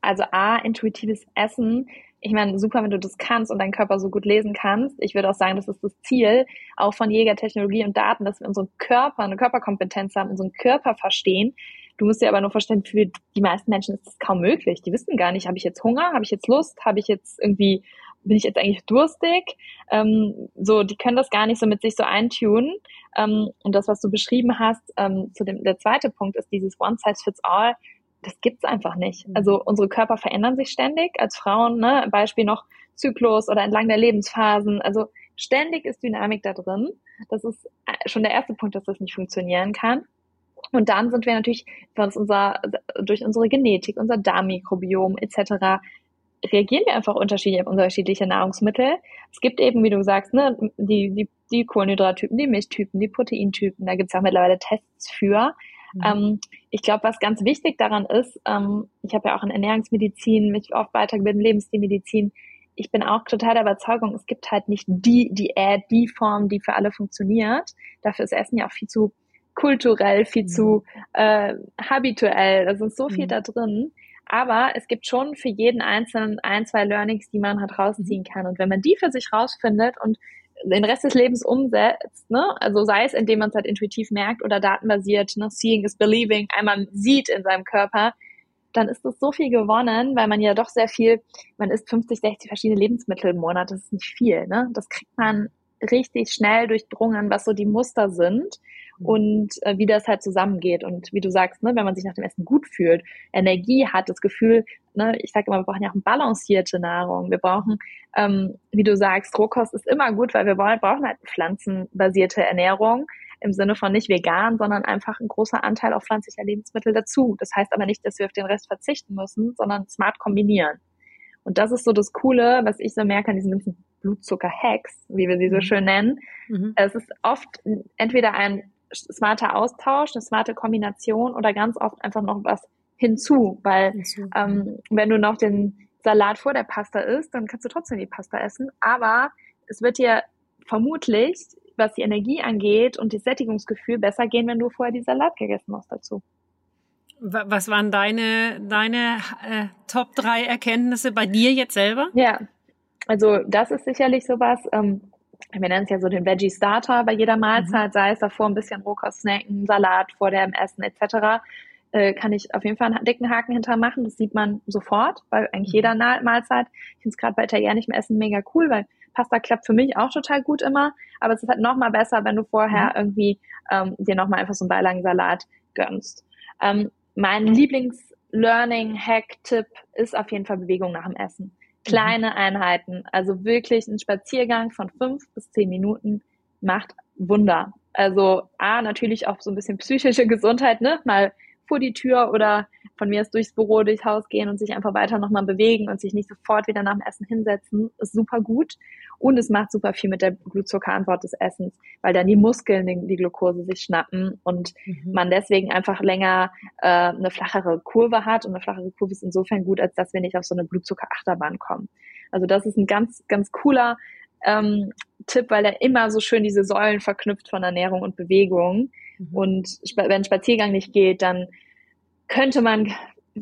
[SPEAKER 2] Also A, intuitives Essen. Ich meine, super, wenn du das kannst und deinen Körper so gut lesen kannst. Ich würde auch sagen, das ist das Ziel, auch von Jägertechnologie und Daten, dass wir unseren Körper, eine Körperkompetenz haben, unseren Körper verstehen. Du musst dir aber nur vorstellen, für die meisten Menschen ist das kaum möglich. Die wissen gar nicht, habe ich jetzt Hunger, habe ich jetzt Lust, habe ich jetzt irgendwie bin ich jetzt eigentlich durstig? Ähm, so, die können das gar nicht so mit sich so eintunen. Ähm, und das, was du beschrieben hast, ähm, zu dem, der zweite Punkt ist dieses One Size Fits All. Das gibt's einfach nicht. Mhm. Also unsere Körper verändern sich ständig als Frauen, ne? Beispiel noch Zyklus oder entlang der Lebensphasen. Also ständig ist Dynamik da drin. Das ist äh, schon der erste Punkt, dass das nicht funktionieren kann. Und dann sind wir natürlich von unser, durch unsere Genetik, unser Darmmikrobiom etc reagieren wir einfach unterschiedlich auf unterschiedliche Nahrungsmittel. Es gibt eben, wie du sagst, ne, die, die, die Kohlenhydrattypen, die Milchtypen, die Proteintypen, da gibt es auch mittlerweile Tests für. Mhm. Ähm, ich glaube, was ganz wichtig daran ist, ähm, ich habe ja auch in Ernährungsmedizin mich oft weitergebildet, Lebensstilmedizin. Ich bin auch total der Überzeugung, es gibt halt nicht die Diät, die Form, die für alle funktioniert. Dafür ist Essen ja auch viel zu kulturell, viel mhm. zu äh, habituell. Da ist so viel mhm. da drin. Aber es gibt schon für jeden Einzelnen ein, zwei Learnings, die man halt rausziehen kann. Und wenn man die für sich rausfindet und den Rest des Lebens umsetzt, ne, also sei es, indem man es halt intuitiv merkt oder datenbasiert, ne, seeing is believing, einmal sieht in seinem Körper, dann ist das so viel gewonnen, weil man ja doch sehr viel, man isst 50, 60 verschiedene Lebensmittel im Monat, das ist nicht viel, ne? Das kriegt man richtig schnell durchdrungen, was so die Muster sind. Mhm. und äh, wie das halt zusammengeht. Und wie du sagst, ne, wenn man sich nach dem Essen gut fühlt, Energie hat, das Gefühl, ne, ich sage immer, wir brauchen ja auch eine balancierte Nahrung. Wir brauchen, ähm, wie du sagst, Rohkost ist immer gut, weil wir wollen, brauchen halt pflanzenbasierte Ernährung im Sinne von nicht vegan, sondern einfach ein großer Anteil auf pflanzlicher Lebensmittel dazu. Das heißt aber nicht, dass wir auf den Rest verzichten müssen, sondern smart kombinieren. Und das ist so das Coole, was ich so merke an diesen ganzen Blutzucker-Hacks, wie wir sie so mhm. schön nennen. Mhm. Es ist oft entweder ein smarter Austausch, eine smarte Kombination oder ganz oft einfach noch was hinzu, weil hinzu. Ähm, wenn du noch den Salat vor der Pasta isst, dann kannst du trotzdem die Pasta essen, aber es wird dir vermutlich, was die Energie angeht und das Sättigungsgefühl besser gehen, wenn du vorher die Salat gegessen hast dazu.
[SPEAKER 1] Was waren deine, deine äh, Top 3 Erkenntnisse bei dir jetzt selber?
[SPEAKER 2] Ja, also das ist sicherlich sowas, ähm, wir nennen es ja so den Veggie Starter bei jeder Mahlzeit, mhm. sei es davor ein bisschen Rohkost snacken, Salat vor dem Essen etc., äh, kann ich auf jeden Fall einen dicken Haken hintermachen. Das sieht man sofort bei eigentlich mhm. jeder Mahlzeit. Ich finde es gerade bei italienischem Essen mega cool, weil Pasta klappt für mich auch total gut immer, aber es ist halt noch mal besser, wenn du vorher mhm. irgendwie ähm, dir noch mal einfach so einen Beilagensalat gönnst. Ähm, mein Lieblings-Learning-Hack-Tipp ist auf jeden Fall Bewegung nach dem Essen. Kleine mhm. Einheiten, also wirklich ein Spaziergang von fünf bis zehn Minuten macht Wunder. Also A, natürlich auch so ein bisschen psychische Gesundheit, ne? Mal vor die Tür oder von mir ist durchs Büro, durchs Haus gehen und sich einfach weiter nochmal bewegen und sich nicht sofort wieder nach dem Essen hinsetzen, ist super gut. Und es macht super viel mit der Blutzuckerantwort des Essens, weil dann die Muskeln die, die Glucose sich schnappen und mhm. man deswegen einfach länger äh, eine flachere Kurve hat. Und eine flachere Kurve ist insofern gut, als dass wir nicht auf so eine Blutzuckerachterbahn kommen. Also das ist ein ganz, ganz cooler ähm, Tipp, weil er immer so schön diese Säulen verknüpft von Ernährung und Bewegung. Mhm. Und wenn Spaziergang nicht geht, dann könnte man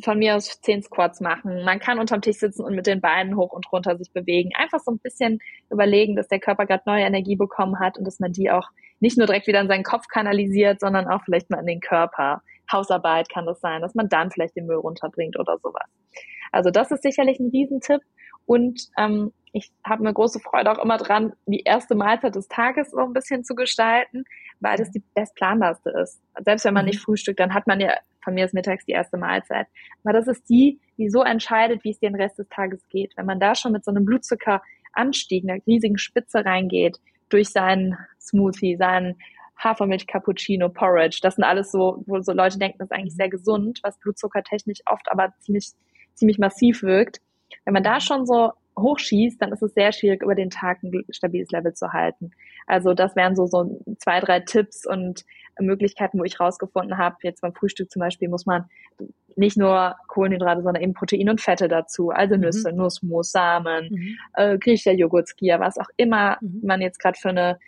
[SPEAKER 2] von mir aus zehn Squats machen. Man kann unterm Tisch sitzen und mit den Beinen hoch und runter sich bewegen. Einfach so ein bisschen überlegen, dass der Körper gerade neue Energie bekommen hat und dass man die auch nicht nur direkt wieder in seinen Kopf kanalisiert, sondern auch vielleicht mal in den Körper. Hausarbeit kann das sein, dass man dann vielleicht den Müll runterbringt oder sowas. Also das ist sicherlich ein Riesentipp. Und ähm, ich habe eine große Freude auch immer dran, die erste Mahlzeit des Tages so ein bisschen zu gestalten, weil das die bestplanbarste ist. Selbst wenn man mhm. nicht frühstückt, dann hat man ja von mir ist mittags die erste Mahlzeit. Aber das ist die, die so entscheidet, wie es den Rest des Tages geht. Wenn man da schon mit so einem Blutzuckeranstieg, einer riesigen Spitze reingeht, durch seinen Smoothie, seinen Hafermilch, Cappuccino, Porridge, das sind alles so, wo so Leute denken, das ist eigentlich sehr gesund, was blutzuckertechnisch oft aber ziemlich, ziemlich massiv wirkt. Wenn man da schon so hochschießt, dann ist es sehr schwierig, über den Tag ein stabiles Level zu halten. Also das wären so, so zwei, drei Tipps und Möglichkeiten, wo ich rausgefunden habe, jetzt beim Frühstück zum Beispiel muss man nicht nur Kohlenhydrate, sondern eben Protein und Fette dazu, also mhm. Nüsse, mhm. Nussmus, Samen, mhm. äh, griechischer Joghurt, Skia, was auch immer mhm. man jetzt gerade für eine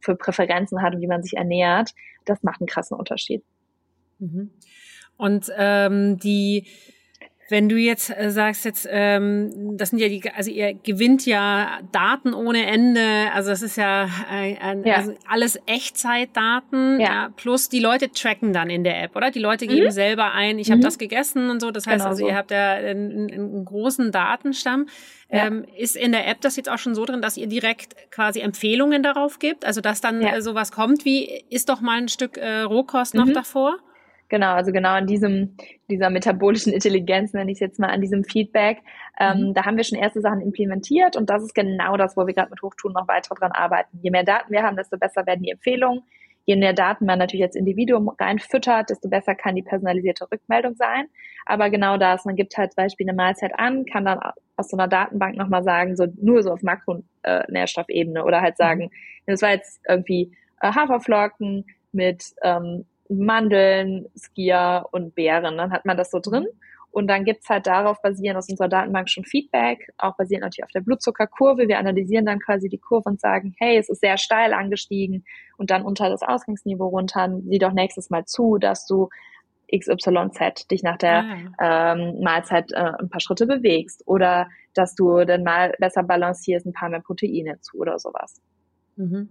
[SPEAKER 2] für Präferenzen hat und wie man sich ernährt, das macht einen krassen Unterschied.
[SPEAKER 1] Mhm. Und ähm, die wenn du jetzt äh, sagst, jetzt, ähm, das sind ja die, also ihr gewinnt ja Daten ohne Ende, also das ist ja, äh, äh, ja. Also alles Echtzeitdaten, ja. ja. plus die Leute tracken dann in der App, oder? Die Leute geben mhm. selber ein, ich mhm. habe das gegessen und so. Das heißt genau also, so. ihr habt ja einen, einen großen Datenstamm. Ja. Ähm, ist in der App das jetzt auch schon so drin, dass ihr direkt quasi Empfehlungen darauf gibt? Also dass dann ja. äh, sowas kommt wie, ist doch mal ein Stück äh, Rohkost noch mhm. davor?
[SPEAKER 2] Genau, also genau an diesem, dieser metabolischen Intelligenz, nenne ich es jetzt mal, an diesem Feedback. Ähm, mhm. Da haben wir schon erste Sachen implementiert und das ist genau das, wo wir gerade mit Hochtun noch weiter dran arbeiten. Je mehr Daten wir haben, desto besser werden die Empfehlungen. Je mehr Daten man natürlich als Individuum reinfüttert, desto besser kann die personalisierte Rückmeldung sein. Aber genau das, man gibt halt zum Beispiel eine Mahlzeit an, kann dann aus so einer Datenbank nochmal sagen, so nur so auf Makronährstoffebene oder halt sagen, mhm. das war jetzt irgendwie äh, Haferflocken mit ähm, Mandeln, Skier und Beeren. Dann hat man das so drin. Und dann gibt's halt darauf basierend aus unserer Datenbank schon Feedback, auch basierend natürlich auf der Blutzuckerkurve. Wir analysieren dann quasi die Kurve und sagen, hey, es ist sehr steil angestiegen und dann unter das Ausgangsniveau runter. Sieh doch nächstes Mal zu, dass du XYZ dich nach der ah. ähm, Mahlzeit äh, ein paar Schritte bewegst oder dass du dann mal besser balancierst, ein paar mehr Proteine zu oder sowas.
[SPEAKER 1] Mhm.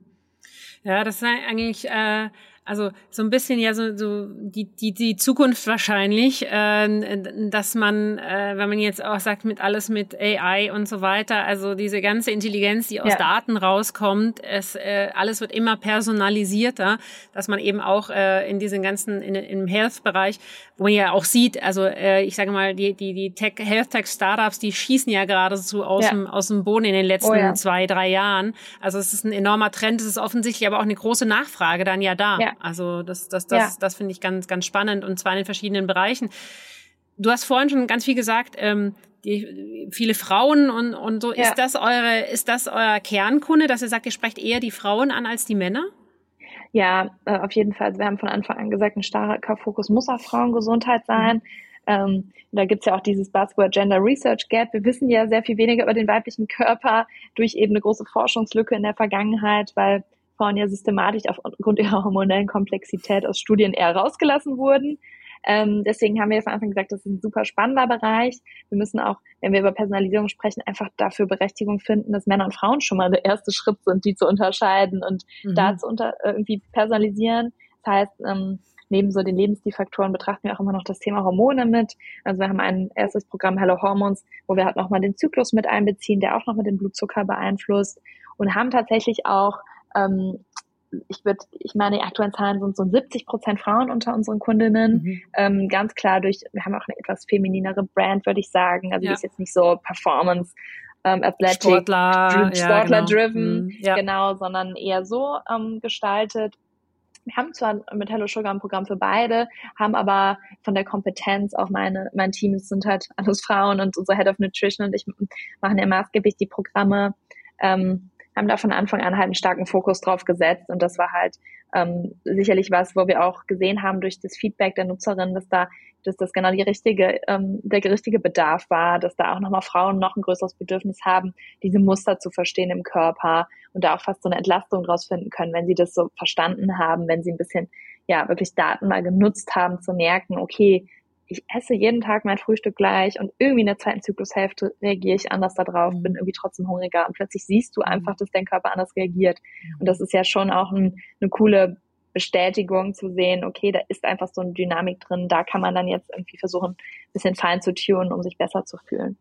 [SPEAKER 1] Ja, das ist eigentlich äh, also so ein bisschen ja so, so die, die, die Zukunft wahrscheinlich, äh, dass man, äh, wenn man jetzt auch sagt, mit alles mit AI und so weiter, also diese ganze Intelligenz, die aus ja. Daten rauskommt, es, äh, alles wird immer personalisierter, dass man eben auch äh, in diesen ganzen, in, im Health-Bereich, wo man ja auch sieht, also äh, ich sage mal, die, die, die Tech, Health-Tech-Startups, die schießen ja geradezu aus, ja. dem, aus dem Boden in den letzten oh, ja. zwei, drei Jahren. Also es ist ein enormer Trend, es ist offensichtlich aber auch eine große Nachfrage dann ja da. Ja. Also das, das, das, ja. das finde ich ganz, ganz spannend und zwar in den verschiedenen Bereichen. Du hast vorhin schon ganz viel gesagt, ähm, die, viele Frauen und, und so. Ja. Ist das eure, ist das euer Kernkunde, dass ihr sagt, ihr sprecht eher die Frauen an als die Männer?
[SPEAKER 2] Ja, äh, auf jeden Fall. Also wir haben von Anfang an gesagt, ein starker Fokus muss auf Frauengesundheit sein. Mhm. Ähm, da gibt's ja auch dieses Buzzword Gender Research Gap. Wir wissen ja sehr viel weniger über den weiblichen Körper durch eben eine große Forschungslücke in der Vergangenheit, weil Frauen ja systematisch aufgrund ihrer hormonellen Komplexität aus Studien eher rausgelassen wurden. Ähm, deswegen haben wir von Anfang gesagt, das ist ein super spannender Bereich. Wir müssen auch, wenn wir über Personalisierung sprechen, einfach dafür Berechtigung finden, dass Männer und Frauen schon mal der erste Schritt sind, die zu unterscheiden und mhm. da zu unter, irgendwie personalisieren. Das heißt, ähm, neben so den Lebensstilfaktoren betrachten wir auch immer noch das Thema Hormone mit. Also wir haben ein erstes Programm Hello Hormones, wo wir halt nochmal den Zyklus mit einbeziehen, der auch noch mit dem Blutzucker beeinflusst und haben tatsächlich auch ähm, ich würde, ich meine, die aktuellen Zahlen sind so 70 Prozent Frauen unter unseren Kundinnen. Mhm. Ähm, ganz klar durch, wir haben auch eine etwas femininere Brand, würde ich sagen. Also ja. die ist jetzt nicht so Performance, ähm, Athletic,
[SPEAKER 1] Sportler,
[SPEAKER 2] Sportler
[SPEAKER 1] ja, genau.
[SPEAKER 2] driven,
[SPEAKER 1] mhm. ja.
[SPEAKER 2] genau, sondern eher so ähm, gestaltet. Wir haben zwar mit Hello Sugar ein Programm für beide, haben aber von der Kompetenz auch meine, mein Team, es sind halt alles Frauen und unser Head of Nutrition und ich machen ja maßgeblich die Programme. Ähm, haben da von Anfang an halt einen starken Fokus drauf gesetzt. Und das war halt ähm, sicherlich was, wo wir auch gesehen haben durch das Feedback der Nutzerinnen, dass da dass das genau die richtige, ähm, der richtige Bedarf war, dass da auch nochmal Frauen noch ein größeres Bedürfnis haben, diese Muster zu verstehen im Körper und da auch fast so eine Entlastung draus finden können, wenn sie das so verstanden haben, wenn sie ein bisschen, ja, wirklich Daten mal genutzt haben, zu merken, okay, ich esse jeden Tag mein Frühstück gleich und irgendwie in der zweiten Zyklushälfte reagiere ich anders darauf, bin mhm. irgendwie trotzdem hungriger und plötzlich siehst du einfach, mhm. dass dein Körper anders reagiert. Und das ist ja schon auch ein, eine coole Bestätigung zu sehen, okay, da ist einfach so eine Dynamik drin, da kann man dann jetzt irgendwie versuchen, ein bisschen fein zu tunen, um sich besser zu fühlen.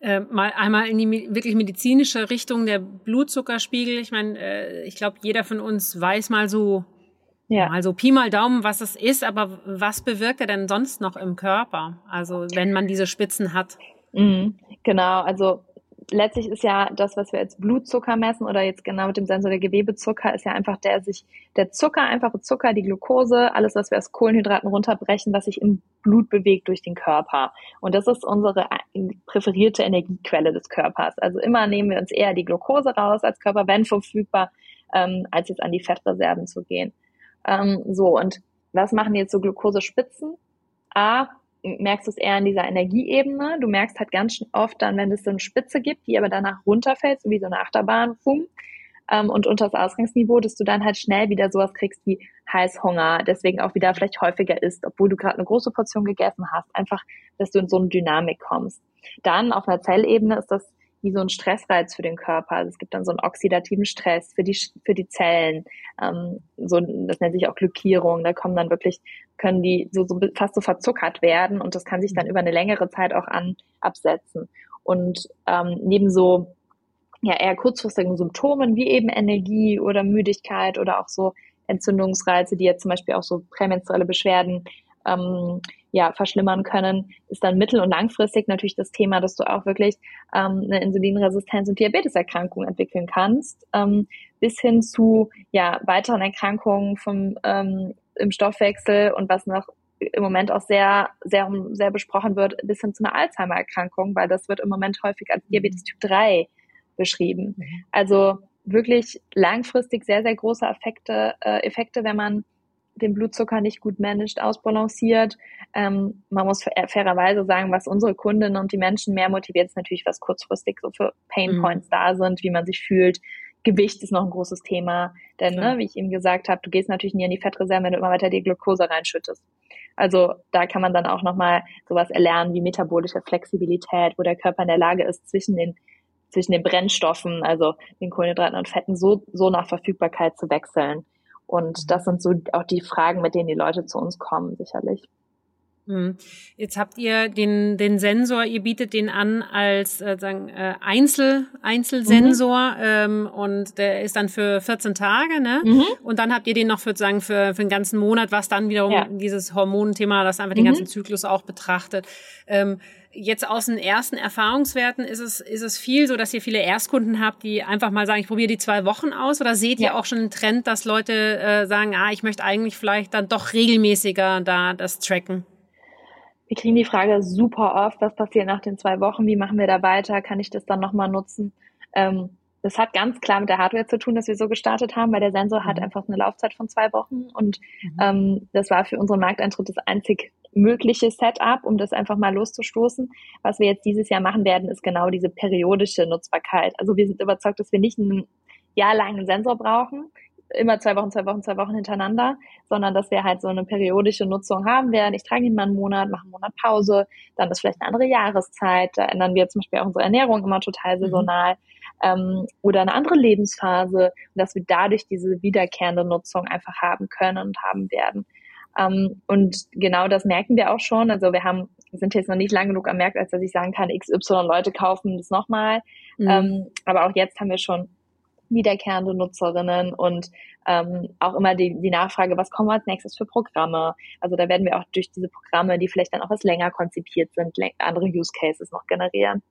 [SPEAKER 1] Äh, mal einmal in die wirklich medizinische Richtung der Blutzuckerspiegel. Ich meine, äh, ich glaube, jeder von uns weiß mal so ja. Also Pi mal Daumen, was es ist, aber was bewirkt er denn sonst noch im Körper? Also wenn man diese Spitzen hat.
[SPEAKER 2] Mhm, genau, also letztlich ist ja das, was wir als Blutzucker messen oder jetzt genau mit dem Sensor der Gewebezucker, ist ja einfach der sich, der Zucker, einfache Zucker, die Glucose, alles, was wir aus Kohlenhydraten runterbrechen, was sich im Blut bewegt durch den Körper. Und das ist unsere präferierte Energiequelle des Körpers. Also immer nehmen wir uns eher die Glucose raus als Körper, wenn verfügbar, ähm, als jetzt an die Fettreserven zu gehen. Ähm, so, und was machen jetzt so Glucosespitzen? A, merkst du es eher in dieser Energieebene. Du merkst halt ganz oft dann, wenn es so eine Spitze gibt, die aber danach runterfällt, so wie so eine Achterbahn, boom, ähm, und unter das Ausgangsniveau, dass du dann halt schnell wieder sowas kriegst wie Heißhunger, deswegen auch wieder vielleicht häufiger isst, obwohl du gerade eine große Portion gegessen hast. Einfach, dass du in so eine Dynamik kommst. Dann auf einer Zellebene ist das wie so ein Stressreiz für den Körper. Also es gibt dann so einen oxidativen Stress für die, für die Zellen. Ähm, so, das nennt sich auch Glykierung. Da kommen dann wirklich, können die so, so fast so verzuckert werden und das kann sich dann mhm. über eine längere Zeit auch an, absetzen. Und ähm, neben so ja, eher kurzfristigen Symptomen wie eben Energie oder Müdigkeit oder auch so Entzündungsreize, die jetzt zum Beispiel auch so prämenstruelle Beschwerden ähm, ja, verschlimmern können, ist dann mittel- und langfristig natürlich das Thema, dass du auch wirklich ähm, eine Insulinresistenz und Diabeteserkrankung entwickeln kannst, ähm, bis hin zu ja, weiteren Erkrankungen vom, ähm, im Stoffwechsel und was noch im Moment auch sehr, sehr, sehr besprochen wird, bis hin zu einer Alzheimer-Erkrankung, weil das wird im Moment häufig als Diabetes Typ 3 beschrieben. Mhm. Also wirklich langfristig sehr, sehr große Effekte, äh, Effekte, wenn man den Blutzucker nicht gut managt, ausbalanciert. Ähm, man muss fairerweise sagen, was unsere Kundinnen und die Menschen mehr motiviert, ist natürlich, was kurzfristig so für Pain mhm. Points da sind, wie man sich fühlt. Gewicht ist noch ein großes Thema, denn ne, wie ich eben gesagt habe, du gehst natürlich nie in die Fettreserve, wenn du immer weiter die Glucose reinschüttest. Also da kann man dann auch nochmal sowas erlernen wie metabolische Flexibilität, wo der Körper in der Lage ist, zwischen den zwischen den Brennstoffen, also den Kohlenhydraten und Fetten, so, so nach Verfügbarkeit zu wechseln. Und mhm. das sind so auch die Fragen, mit denen die Leute zu uns kommen, sicherlich.
[SPEAKER 1] Mhm. Jetzt habt ihr den, den Sensor, ihr bietet den an als äh, sagen, äh, Einzel, Einzelsensor mhm. ähm, und der ist dann für 14 Tage, ne? Mhm. Und dann habt ihr den noch für, sagen, für, für einen ganzen Monat, was dann wiederum ja. dieses Hormonthema, das einfach den mhm. ganzen Zyklus auch betrachtet. Ähm, jetzt aus den ersten Erfahrungswerten ist es, ist es viel so, dass ihr viele Erstkunden habt, die einfach mal sagen, ich probiere die zwei Wochen aus? Oder seht ja. ihr auch schon einen Trend, dass Leute äh, sagen, ah, ich möchte eigentlich vielleicht dann doch regelmäßiger da das tracken?
[SPEAKER 2] Wir kriegen die Frage super oft, was passiert nach den zwei Wochen, wie machen wir da weiter, kann ich das dann nochmal nutzen? Ähm, das hat ganz klar mit der Hardware zu tun, dass wir so gestartet haben, weil der Sensor hat mhm. einfach eine Laufzeit von zwei Wochen und mhm. ähm, das war für unseren Markteintritt das einzig mögliche Setup, um das einfach mal loszustoßen. Was wir jetzt dieses Jahr machen werden, ist genau diese periodische Nutzbarkeit. Also wir sind überzeugt, dass wir nicht einen jahrelangen Sensor brauchen, immer zwei Wochen, zwei Wochen, zwei Wochen hintereinander, sondern dass wir halt so eine periodische Nutzung haben werden. Ich trage ihn mal einen Monat, mache einen Monat Pause, dann ist vielleicht eine andere Jahreszeit, da ändern wir zum Beispiel auch unsere Ernährung immer total mhm. saisonal mhm. ähm, oder eine andere Lebensphase und dass wir dadurch diese wiederkehrende Nutzung einfach haben können und haben werden. Ähm, und genau das merken wir auch schon. Also wir haben, sind jetzt noch nicht lang genug am Markt, als dass ich sagen kann, XY Leute kaufen das nochmal. Mhm. Ähm, aber auch jetzt haben wir schon wiederkehrende Nutzerinnen und ähm, auch immer die, die Nachfrage, was kommen als nächstes für Programme? Also da werden wir auch durch diese Programme, die vielleicht dann auch was länger konzipiert sind, andere Use Cases noch generieren.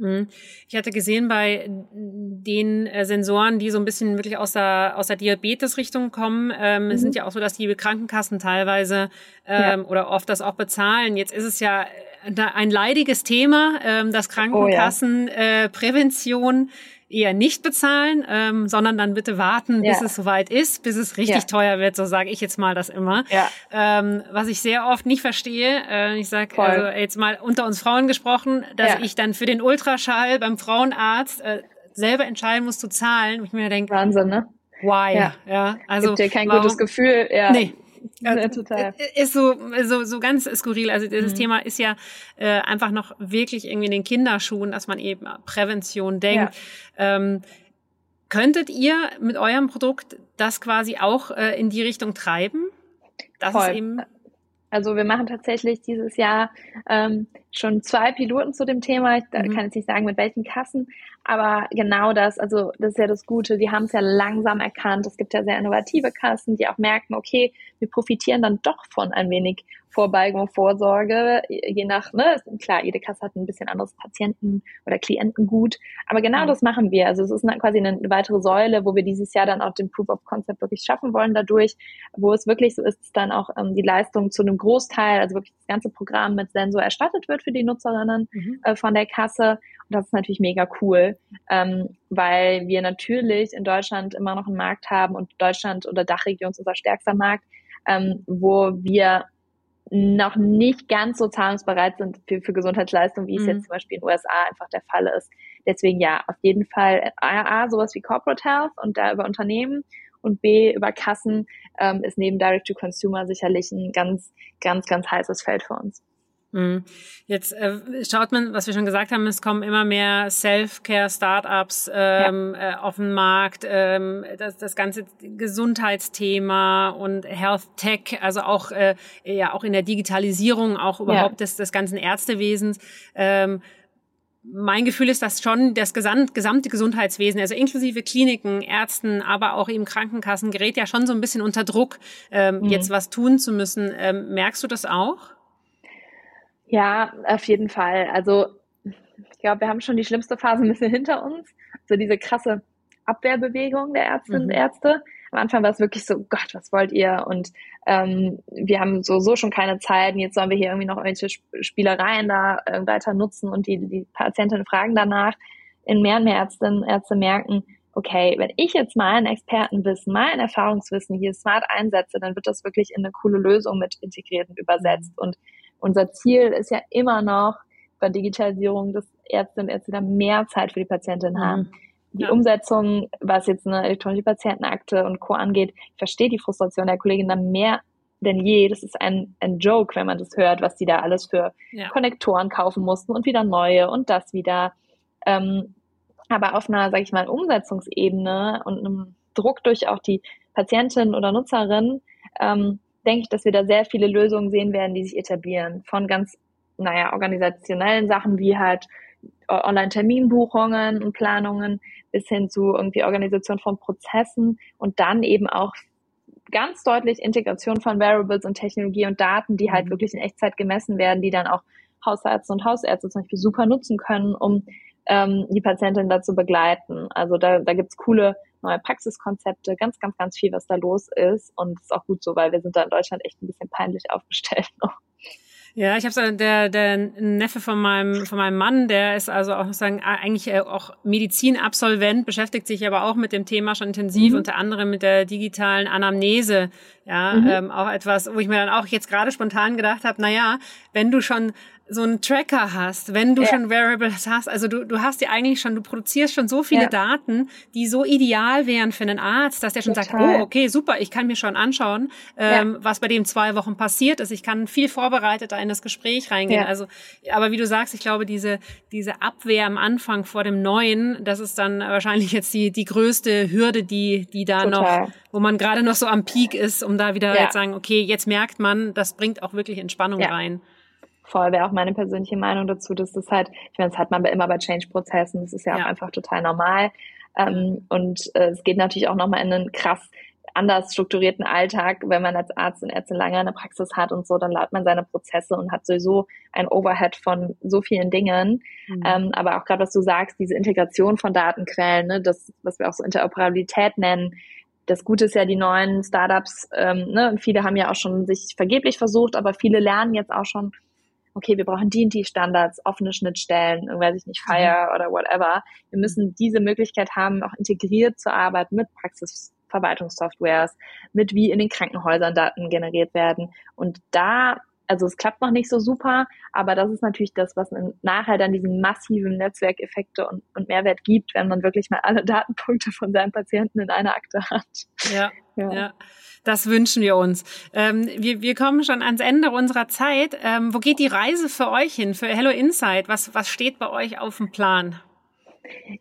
[SPEAKER 1] Mhm. Ich hatte gesehen bei den äh, Sensoren, die so ein bisschen wirklich aus der, aus der Diabetes-Richtung kommen, ähm, mhm. sind ja auch so, dass die Krankenkassen teilweise ähm, ja. oder oft das auch bezahlen. Jetzt ist es ja äh, ein leidiges Thema, ähm, dass Krankenkassen oh, ja. äh, Prävention eher nicht bezahlen, ähm, sondern dann bitte warten, bis ja. es soweit ist, bis es richtig ja. teuer wird, so sage ich jetzt mal das immer. Ja. Ähm, was ich sehr oft nicht verstehe, äh, ich sage also jetzt mal unter uns Frauen gesprochen, dass ich dann für den Ultraschall beim Frauenarzt äh, selber entscheiden muss zu zahlen. Und ich mir denke,
[SPEAKER 2] Wahnsinn, ne?
[SPEAKER 1] Why? Ja, ja
[SPEAKER 2] also gibt dir kein warum, gutes Gefühl. Ja.
[SPEAKER 1] Nee, ja, total. Ist so, so, so ganz skurril. Also dieses mhm. Thema ist ja äh, einfach noch wirklich irgendwie in den Kinderschuhen, dass man eben Prävention denkt. Ja. Ähm, könntet ihr mit eurem Produkt das quasi auch äh, in die Richtung treiben?
[SPEAKER 2] Das Voll. ist eben also wir machen tatsächlich dieses Jahr ähm, schon zwei Piloten zu dem Thema. Ich mhm. kann jetzt nicht sagen, mit welchen Kassen, Aber genau das, also das ist ja das Gute, die haben es ja langsam erkannt. Es gibt ja sehr innovative Kassen, die auch merken, okay, wir profitieren dann doch von ein wenig Vorbeugung, Vorsorge, je nach, ne, klar, jede Kasse hat ein bisschen anderes Patienten- oder Klientengut, aber genau mhm. das machen wir. Also es ist quasi eine weitere Säule, wo wir dieses Jahr dann auch den Proof of Concept wirklich schaffen wollen dadurch, wo es wirklich so ist, dann auch ähm, die Leistung zu einem Großteil, also wirklich das ganze Programm mit Sensor erstattet wird für die Nutzerinnen mhm. äh, von der Kasse. Das ist natürlich mega cool, ähm, weil wir natürlich in Deutschland immer noch einen Markt haben und Deutschland oder Dachregion ist unser stärkster Markt, ähm, wo wir noch nicht ganz so zahlungsbereit sind für, für Gesundheitsleistungen, wie es jetzt mhm. zum Beispiel in den USA einfach der Fall ist. Deswegen ja, auf jeden Fall A, A sowas wie Corporate Health und da über Unternehmen und B über Kassen ähm, ist neben Direct to Consumer sicherlich ein ganz, ganz, ganz heißes Feld für uns.
[SPEAKER 1] Mhm. Jetzt äh, schaut man, was wir schon gesagt haben, es kommen immer mehr Self-Care-Startups ähm, ja. äh, auf den Markt, ähm, das, das ganze Gesundheitsthema und Health Tech, also auch äh, ja auch in der Digitalisierung, auch überhaupt ja. des, des ganzen Ärztewesens. Ähm, mein Gefühl ist, dass schon das gesamte Gesundheitswesen, also inklusive Kliniken, Ärzten, aber auch eben Krankenkassen, gerät ja schon so ein bisschen unter Druck, ähm, mhm. jetzt was tun zu müssen. Ähm, merkst du das auch?
[SPEAKER 2] Ja, auf jeden Fall. Also ich glaube, wir haben schon die schlimmste Phase ein bisschen hinter uns. So diese krasse Abwehrbewegung der Ärztinnen mhm. und Ärzte. Am Anfang war es wirklich so, Gott, was wollt ihr? Und ähm, wir haben so, so schon keine Zeit. Und jetzt sollen wir hier irgendwie noch irgendwelche Spielereien da äh, weiter nutzen und die, die Patientinnen fragen danach. In mehr und mehr Ärztinnen Ärzte merken, okay, wenn ich jetzt mal ein Expertenwissen, mal ein Erfahrungswissen hier smart einsetze, dann wird das wirklich in eine coole Lösung mit integriert und übersetzt. Und unser Ziel ist ja immer noch bei Digitalisierung, dass Ärzte und Ärzte da mehr Zeit für die Patientin mhm. haben. Die ja. Umsetzung, was jetzt eine elektronische Patientenakte und Co. angeht, ich verstehe die Frustration der Kollegin dann mehr denn je. Das ist ein, ein Joke, wenn man das hört, was die da alles für ja. Konnektoren kaufen mussten und wieder neue und das wieder. Ähm, aber auf einer, sag ich mal, Umsetzungsebene und einem Druck durch auch die Patientin oder Nutzerin, ähm, denke ich, dass wir da sehr viele Lösungen sehen werden, die sich etablieren. Von ganz, naja, organisationellen Sachen wie halt Online-Terminbuchungen und Planungen bis hin zu irgendwie Organisation von Prozessen und dann eben auch ganz deutlich Integration von Variables und Technologie und Daten, die halt mhm. wirklich in Echtzeit gemessen werden, die dann auch Hausärzte und Hausärzte zum Beispiel super nutzen können, um ähm, die Patientin dazu begleiten. Also da, da gibt's coole neue Praxiskonzepte, ganz, ganz, ganz viel, was da los ist. Und es ist auch gut so, weil wir sind da in Deutschland echt ein bisschen peinlich aufgestellt noch.
[SPEAKER 1] Ja, ich habe so der der Neffe von meinem von meinem Mann, der ist also auch sagen eigentlich äh, auch Medizinabsolvent, beschäftigt sich aber auch mit dem Thema schon intensiv, mhm. unter anderem mit der digitalen Anamnese. Ja, mhm. ähm, auch etwas, wo ich mir dann auch jetzt gerade spontan gedacht habe, na ja, wenn du schon so einen Tracker hast, wenn du ja. schon Variables hast, also du, du hast ja eigentlich schon, du produzierst schon so viele ja. Daten, die so ideal wären für einen Arzt, dass der schon Total. sagt, oh, okay, super, ich kann mir schon anschauen, ähm, ja. was bei dem zwei Wochen passiert ist. Ich kann viel vorbereiteter in das Gespräch reingehen. Also, aber wie du sagst, ich glaube, diese, diese Abwehr am Anfang vor dem Neuen, das ist dann wahrscheinlich jetzt die, die größte Hürde, die, die da Total. noch, wo man gerade noch so am Peak ist, um da wieder jetzt sagen, okay, jetzt merkt man, das bringt auch wirklich Entspannung rein
[SPEAKER 2] voll, wäre auch meine persönliche Meinung dazu, dass das halt, ich meine, das hat man immer bei Change-Prozessen, das ist ja, ja, auch einfach total normal. Ähm, und äh, es geht natürlich auch nochmal in einen krass anders strukturierten Alltag, wenn man als Arzt und Ärztin lange eine Praxis hat und so, dann laut man seine Prozesse und hat sowieso ein Overhead von so vielen Dingen. Mhm. Ähm, aber auch gerade, was du sagst, diese Integration von Datenquellen, ne, das, was wir auch so Interoperabilität nennen, das Gute ist ja, die neuen Startups, ähm, ne, und viele haben ja auch schon sich vergeblich versucht, aber viele lernen jetzt auch schon, okay, wir brauchen die und die Standards, offene Schnittstellen, weiß ich nicht, Fire mhm. oder whatever. Wir müssen diese Möglichkeit haben, auch integriert zu arbeiten mit Praxisverwaltungssoftwares, mit wie in den Krankenhäusern Daten generiert werden. Und da also es klappt noch nicht so super, aber das ist natürlich das, was nachher dann diesen massiven Netzwerkeffekte und, und Mehrwert gibt, wenn man wirklich mal alle Datenpunkte von seinem Patienten in einer Akte hat.
[SPEAKER 1] Ja, ja. ja. Das wünschen wir uns. Ähm, wir, wir kommen schon ans Ende unserer Zeit. Ähm, wo geht die Reise für euch hin, für Hello Insight? Was, was steht bei euch auf dem Plan?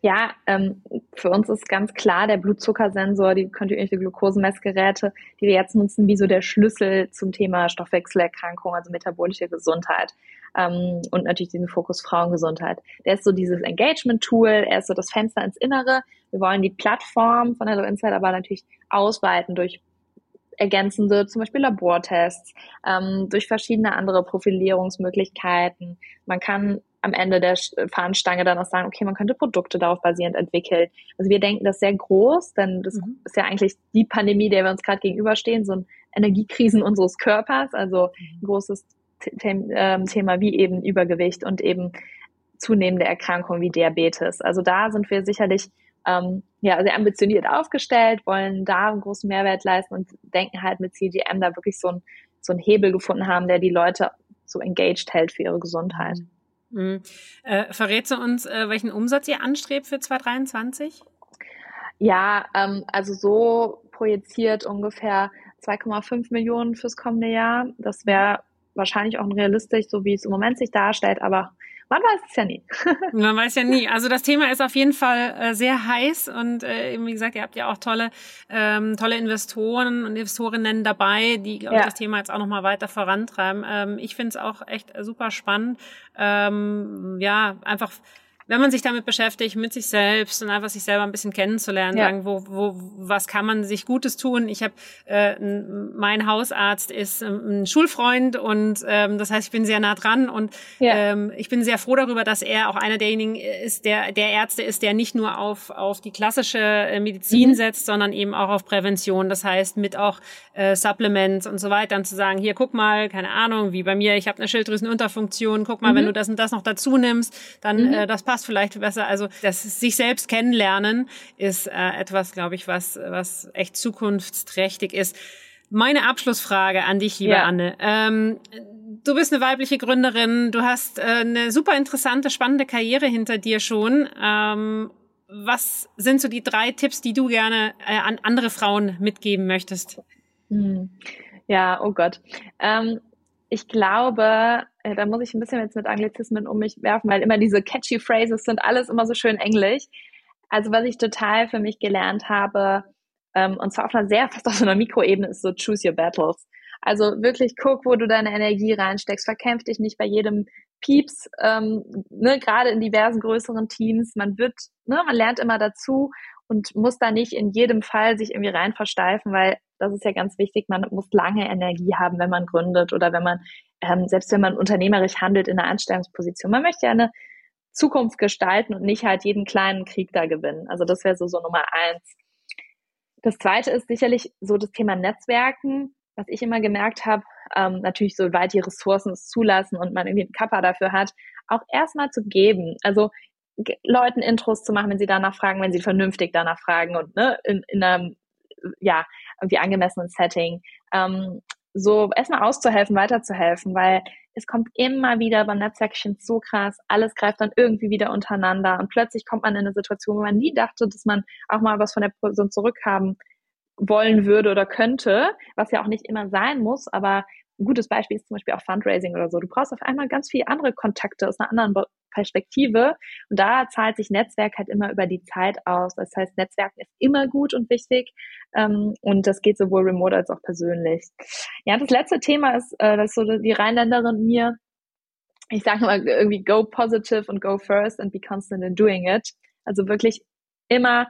[SPEAKER 2] Ja, ähm, für uns ist ganz klar der Blutzuckersensor, die kontinuierliche Glukosemessgeräte, die wir jetzt nutzen, wie so der Schlüssel zum Thema Stoffwechselerkrankung, also metabolische Gesundheit. ähm, und natürlich diesen Fokus Frauengesundheit. Der ist so dieses Engagement-Tool, er ist so das Fenster ins Innere. Wir wollen die Plattform von Hello Insight aber natürlich ausweiten durch ergänzende, zum Beispiel Labortests, ähm, durch verschiedene andere Profilierungsmöglichkeiten. Man kann am Ende der Fahnenstange dann auch sagen, okay, man könnte Produkte darauf basierend entwickeln. Also wir denken das sehr groß, denn das mhm. ist ja eigentlich die Pandemie, der wir uns gerade gegenüberstehen, so ein Energiekrisen unseres Körpers, also ein großes ähm, Thema wie eben Übergewicht und eben zunehmende Erkrankungen wie Diabetes. Also da sind wir sicherlich ähm, ja, sehr ambitioniert aufgestellt, wollen da einen großen Mehrwert leisten und denken halt mit CGM da wirklich so ein, so einen Hebel gefunden haben, der die Leute so engaged hält für ihre Gesundheit.
[SPEAKER 1] Mhm. Äh, verrätst du uns, äh, welchen Umsatz ihr anstrebt für 2023?
[SPEAKER 2] Ja, ähm, also so projiziert ungefähr 2,5 Millionen fürs kommende Jahr. Das wäre wahrscheinlich auch realistisch, so wie es im Moment sich darstellt, aber man weiß es ja nie.
[SPEAKER 1] Man weiß ja nie. Also das Thema ist auf jeden Fall äh, sehr heiß und äh, wie gesagt, ihr habt ja auch tolle, ähm, tolle Investoren und Investorinnen dabei, die ja. das Thema jetzt auch nochmal weiter vorantreiben. Ähm, ich finde es auch echt super spannend. Ähm, ja, einfach wenn man sich damit beschäftigt, mit sich selbst und einfach sich selber ein bisschen kennenzulernen, ja. sagen, wo, wo, was kann man sich Gutes tun? Ich habe, äh, mein Hausarzt ist ähm, ein Schulfreund und ähm, das heißt, ich bin sehr nah dran und ja. ähm, ich bin sehr froh darüber, dass er auch einer derjenigen ist, der, der Ärzte ist, der nicht nur auf, auf die klassische äh, Medizin mhm. setzt, sondern eben auch auf Prävention. Das heißt, mit auch äh, Supplements und so weiter, und zu sagen, hier, guck mal, keine Ahnung, wie bei mir, ich habe eine Schilddrüsenunterfunktion, guck mal, mhm. wenn du das und das noch dazu nimmst, dann mhm. äh, das passt passt vielleicht besser. Also das sich selbst kennenlernen ist äh, etwas, glaube ich, was, was echt zukunftsträchtig ist. Meine Abschlussfrage an dich, liebe ja. Anne. Ähm, du bist eine weibliche Gründerin, du hast äh, eine super interessante, spannende Karriere hinter dir schon. Ähm, was sind so die drei Tipps, die du gerne äh, an andere Frauen mitgeben möchtest?
[SPEAKER 2] Hm. Ja, oh Gott. Ähm, ich glaube, äh, da muss ich ein bisschen jetzt mit Anglizismen um mich werfen, weil immer diese catchy Phrases sind alles immer so schön englisch. Also was ich total für mich gelernt habe, ähm, und zwar auf einer sehr, fast auf einer Mikroebene, ist so choose your battles. Also wirklich guck, wo du deine Energie reinsteckst, verkämpf dich nicht bei jedem Pieps, ähm, ne, gerade in diversen größeren Teams. Man wird, ne, man lernt immer dazu und muss da nicht in jedem Fall sich irgendwie rein versteifen, weil das ist ja ganz wichtig, man muss lange Energie haben, wenn man gründet oder wenn man ähm, selbst wenn man unternehmerisch handelt in einer Anstellungsposition. Man möchte ja eine Zukunft gestalten und nicht halt jeden kleinen Krieg da gewinnen. Also das wäre so, so Nummer eins. Das zweite ist sicherlich so das Thema Netzwerken, was ich immer gemerkt habe, ähm, natürlich soweit die Ressourcen es zulassen und man irgendwie einen Kappa dafür hat, auch erstmal zu geben. Also Leuten Intros zu machen, wenn sie danach fragen, wenn sie vernünftig danach fragen und ne, in, in einem ja, irgendwie angemessenen Setting. Ähm, so erstmal auszuhelfen, weiterzuhelfen, weil es kommt immer wieder beim Netzwerkchen so krass, alles greift dann irgendwie wieder untereinander und plötzlich kommt man in eine Situation, wo man nie dachte, dass man auch mal was von der Person zurückhaben wollen würde oder könnte, was ja auch nicht immer sein muss, aber ein gutes Beispiel ist zum Beispiel auch Fundraising oder so. Du brauchst auf einmal ganz viele andere Kontakte aus einer anderen Perspektive. Und da zahlt sich Netzwerk halt immer über die Zeit aus. Das heißt, Netzwerken ist immer gut und wichtig. Ähm, und das geht sowohl remote als auch persönlich. Ja, das letzte Thema ist, äh, dass so die Rheinländerin mir, ich sage mal irgendwie go positive und go first and be constant in doing it. Also wirklich immer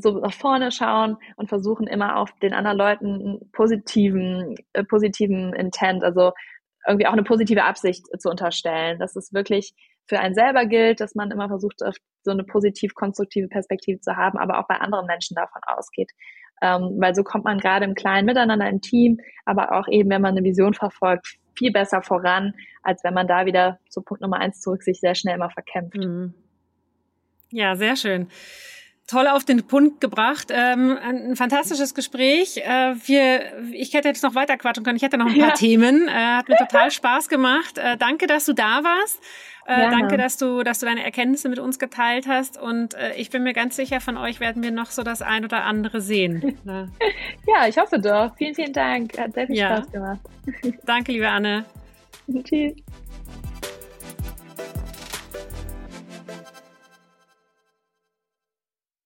[SPEAKER 2] so nach vorne schauen und versuchen immer auf den anderen Leuten einen positiven, äh, positiven Intent, also irgendwie auch eine positive Absicht zu unterstellen. Dass es wirklich für einen selber gilt, dass man immer versucht, so eine positiv-konstruktive Perspektive zu haben, aber auch bei anderen Menschen davon ausgeht. Ähm, weil so kommt man gerade im kleinen Miteinander im Team, aber auch eben, wenn man eine Vision verfolgt, viel besser voran, als wenn man da wieder zu Punkt Nummer eins zurück sich sehr schnell immer verkämpft. Mhm.
[SPEAKER 1] Ja, sehr schön toll auf den Punkt gebracht. Ähm, ein fantastisches Gespräch. Äh, wir, ich hätte jetzt noch weiter quatschen können. Ich hätte noch ein paar ja. Themen. Äh, hat mir total Spaß gemacht. Äh, danke, dass du da warst. Äh, danke, dass du, dass du deine Erkenntnisse mit uns geteilt hast. Und äh, ich bin mir ganz sicher, von euch werden wir noch so das ein oder andere sehen.
[SPEAKER 2] Ne? ja, ich hoffe doch. Vielen, vielen Dank. Hat sehr viel ja. Spaß gemacht.
[SPEAKER 1] danke, liebe Anne.
[SPEAKER 2] Tschüss.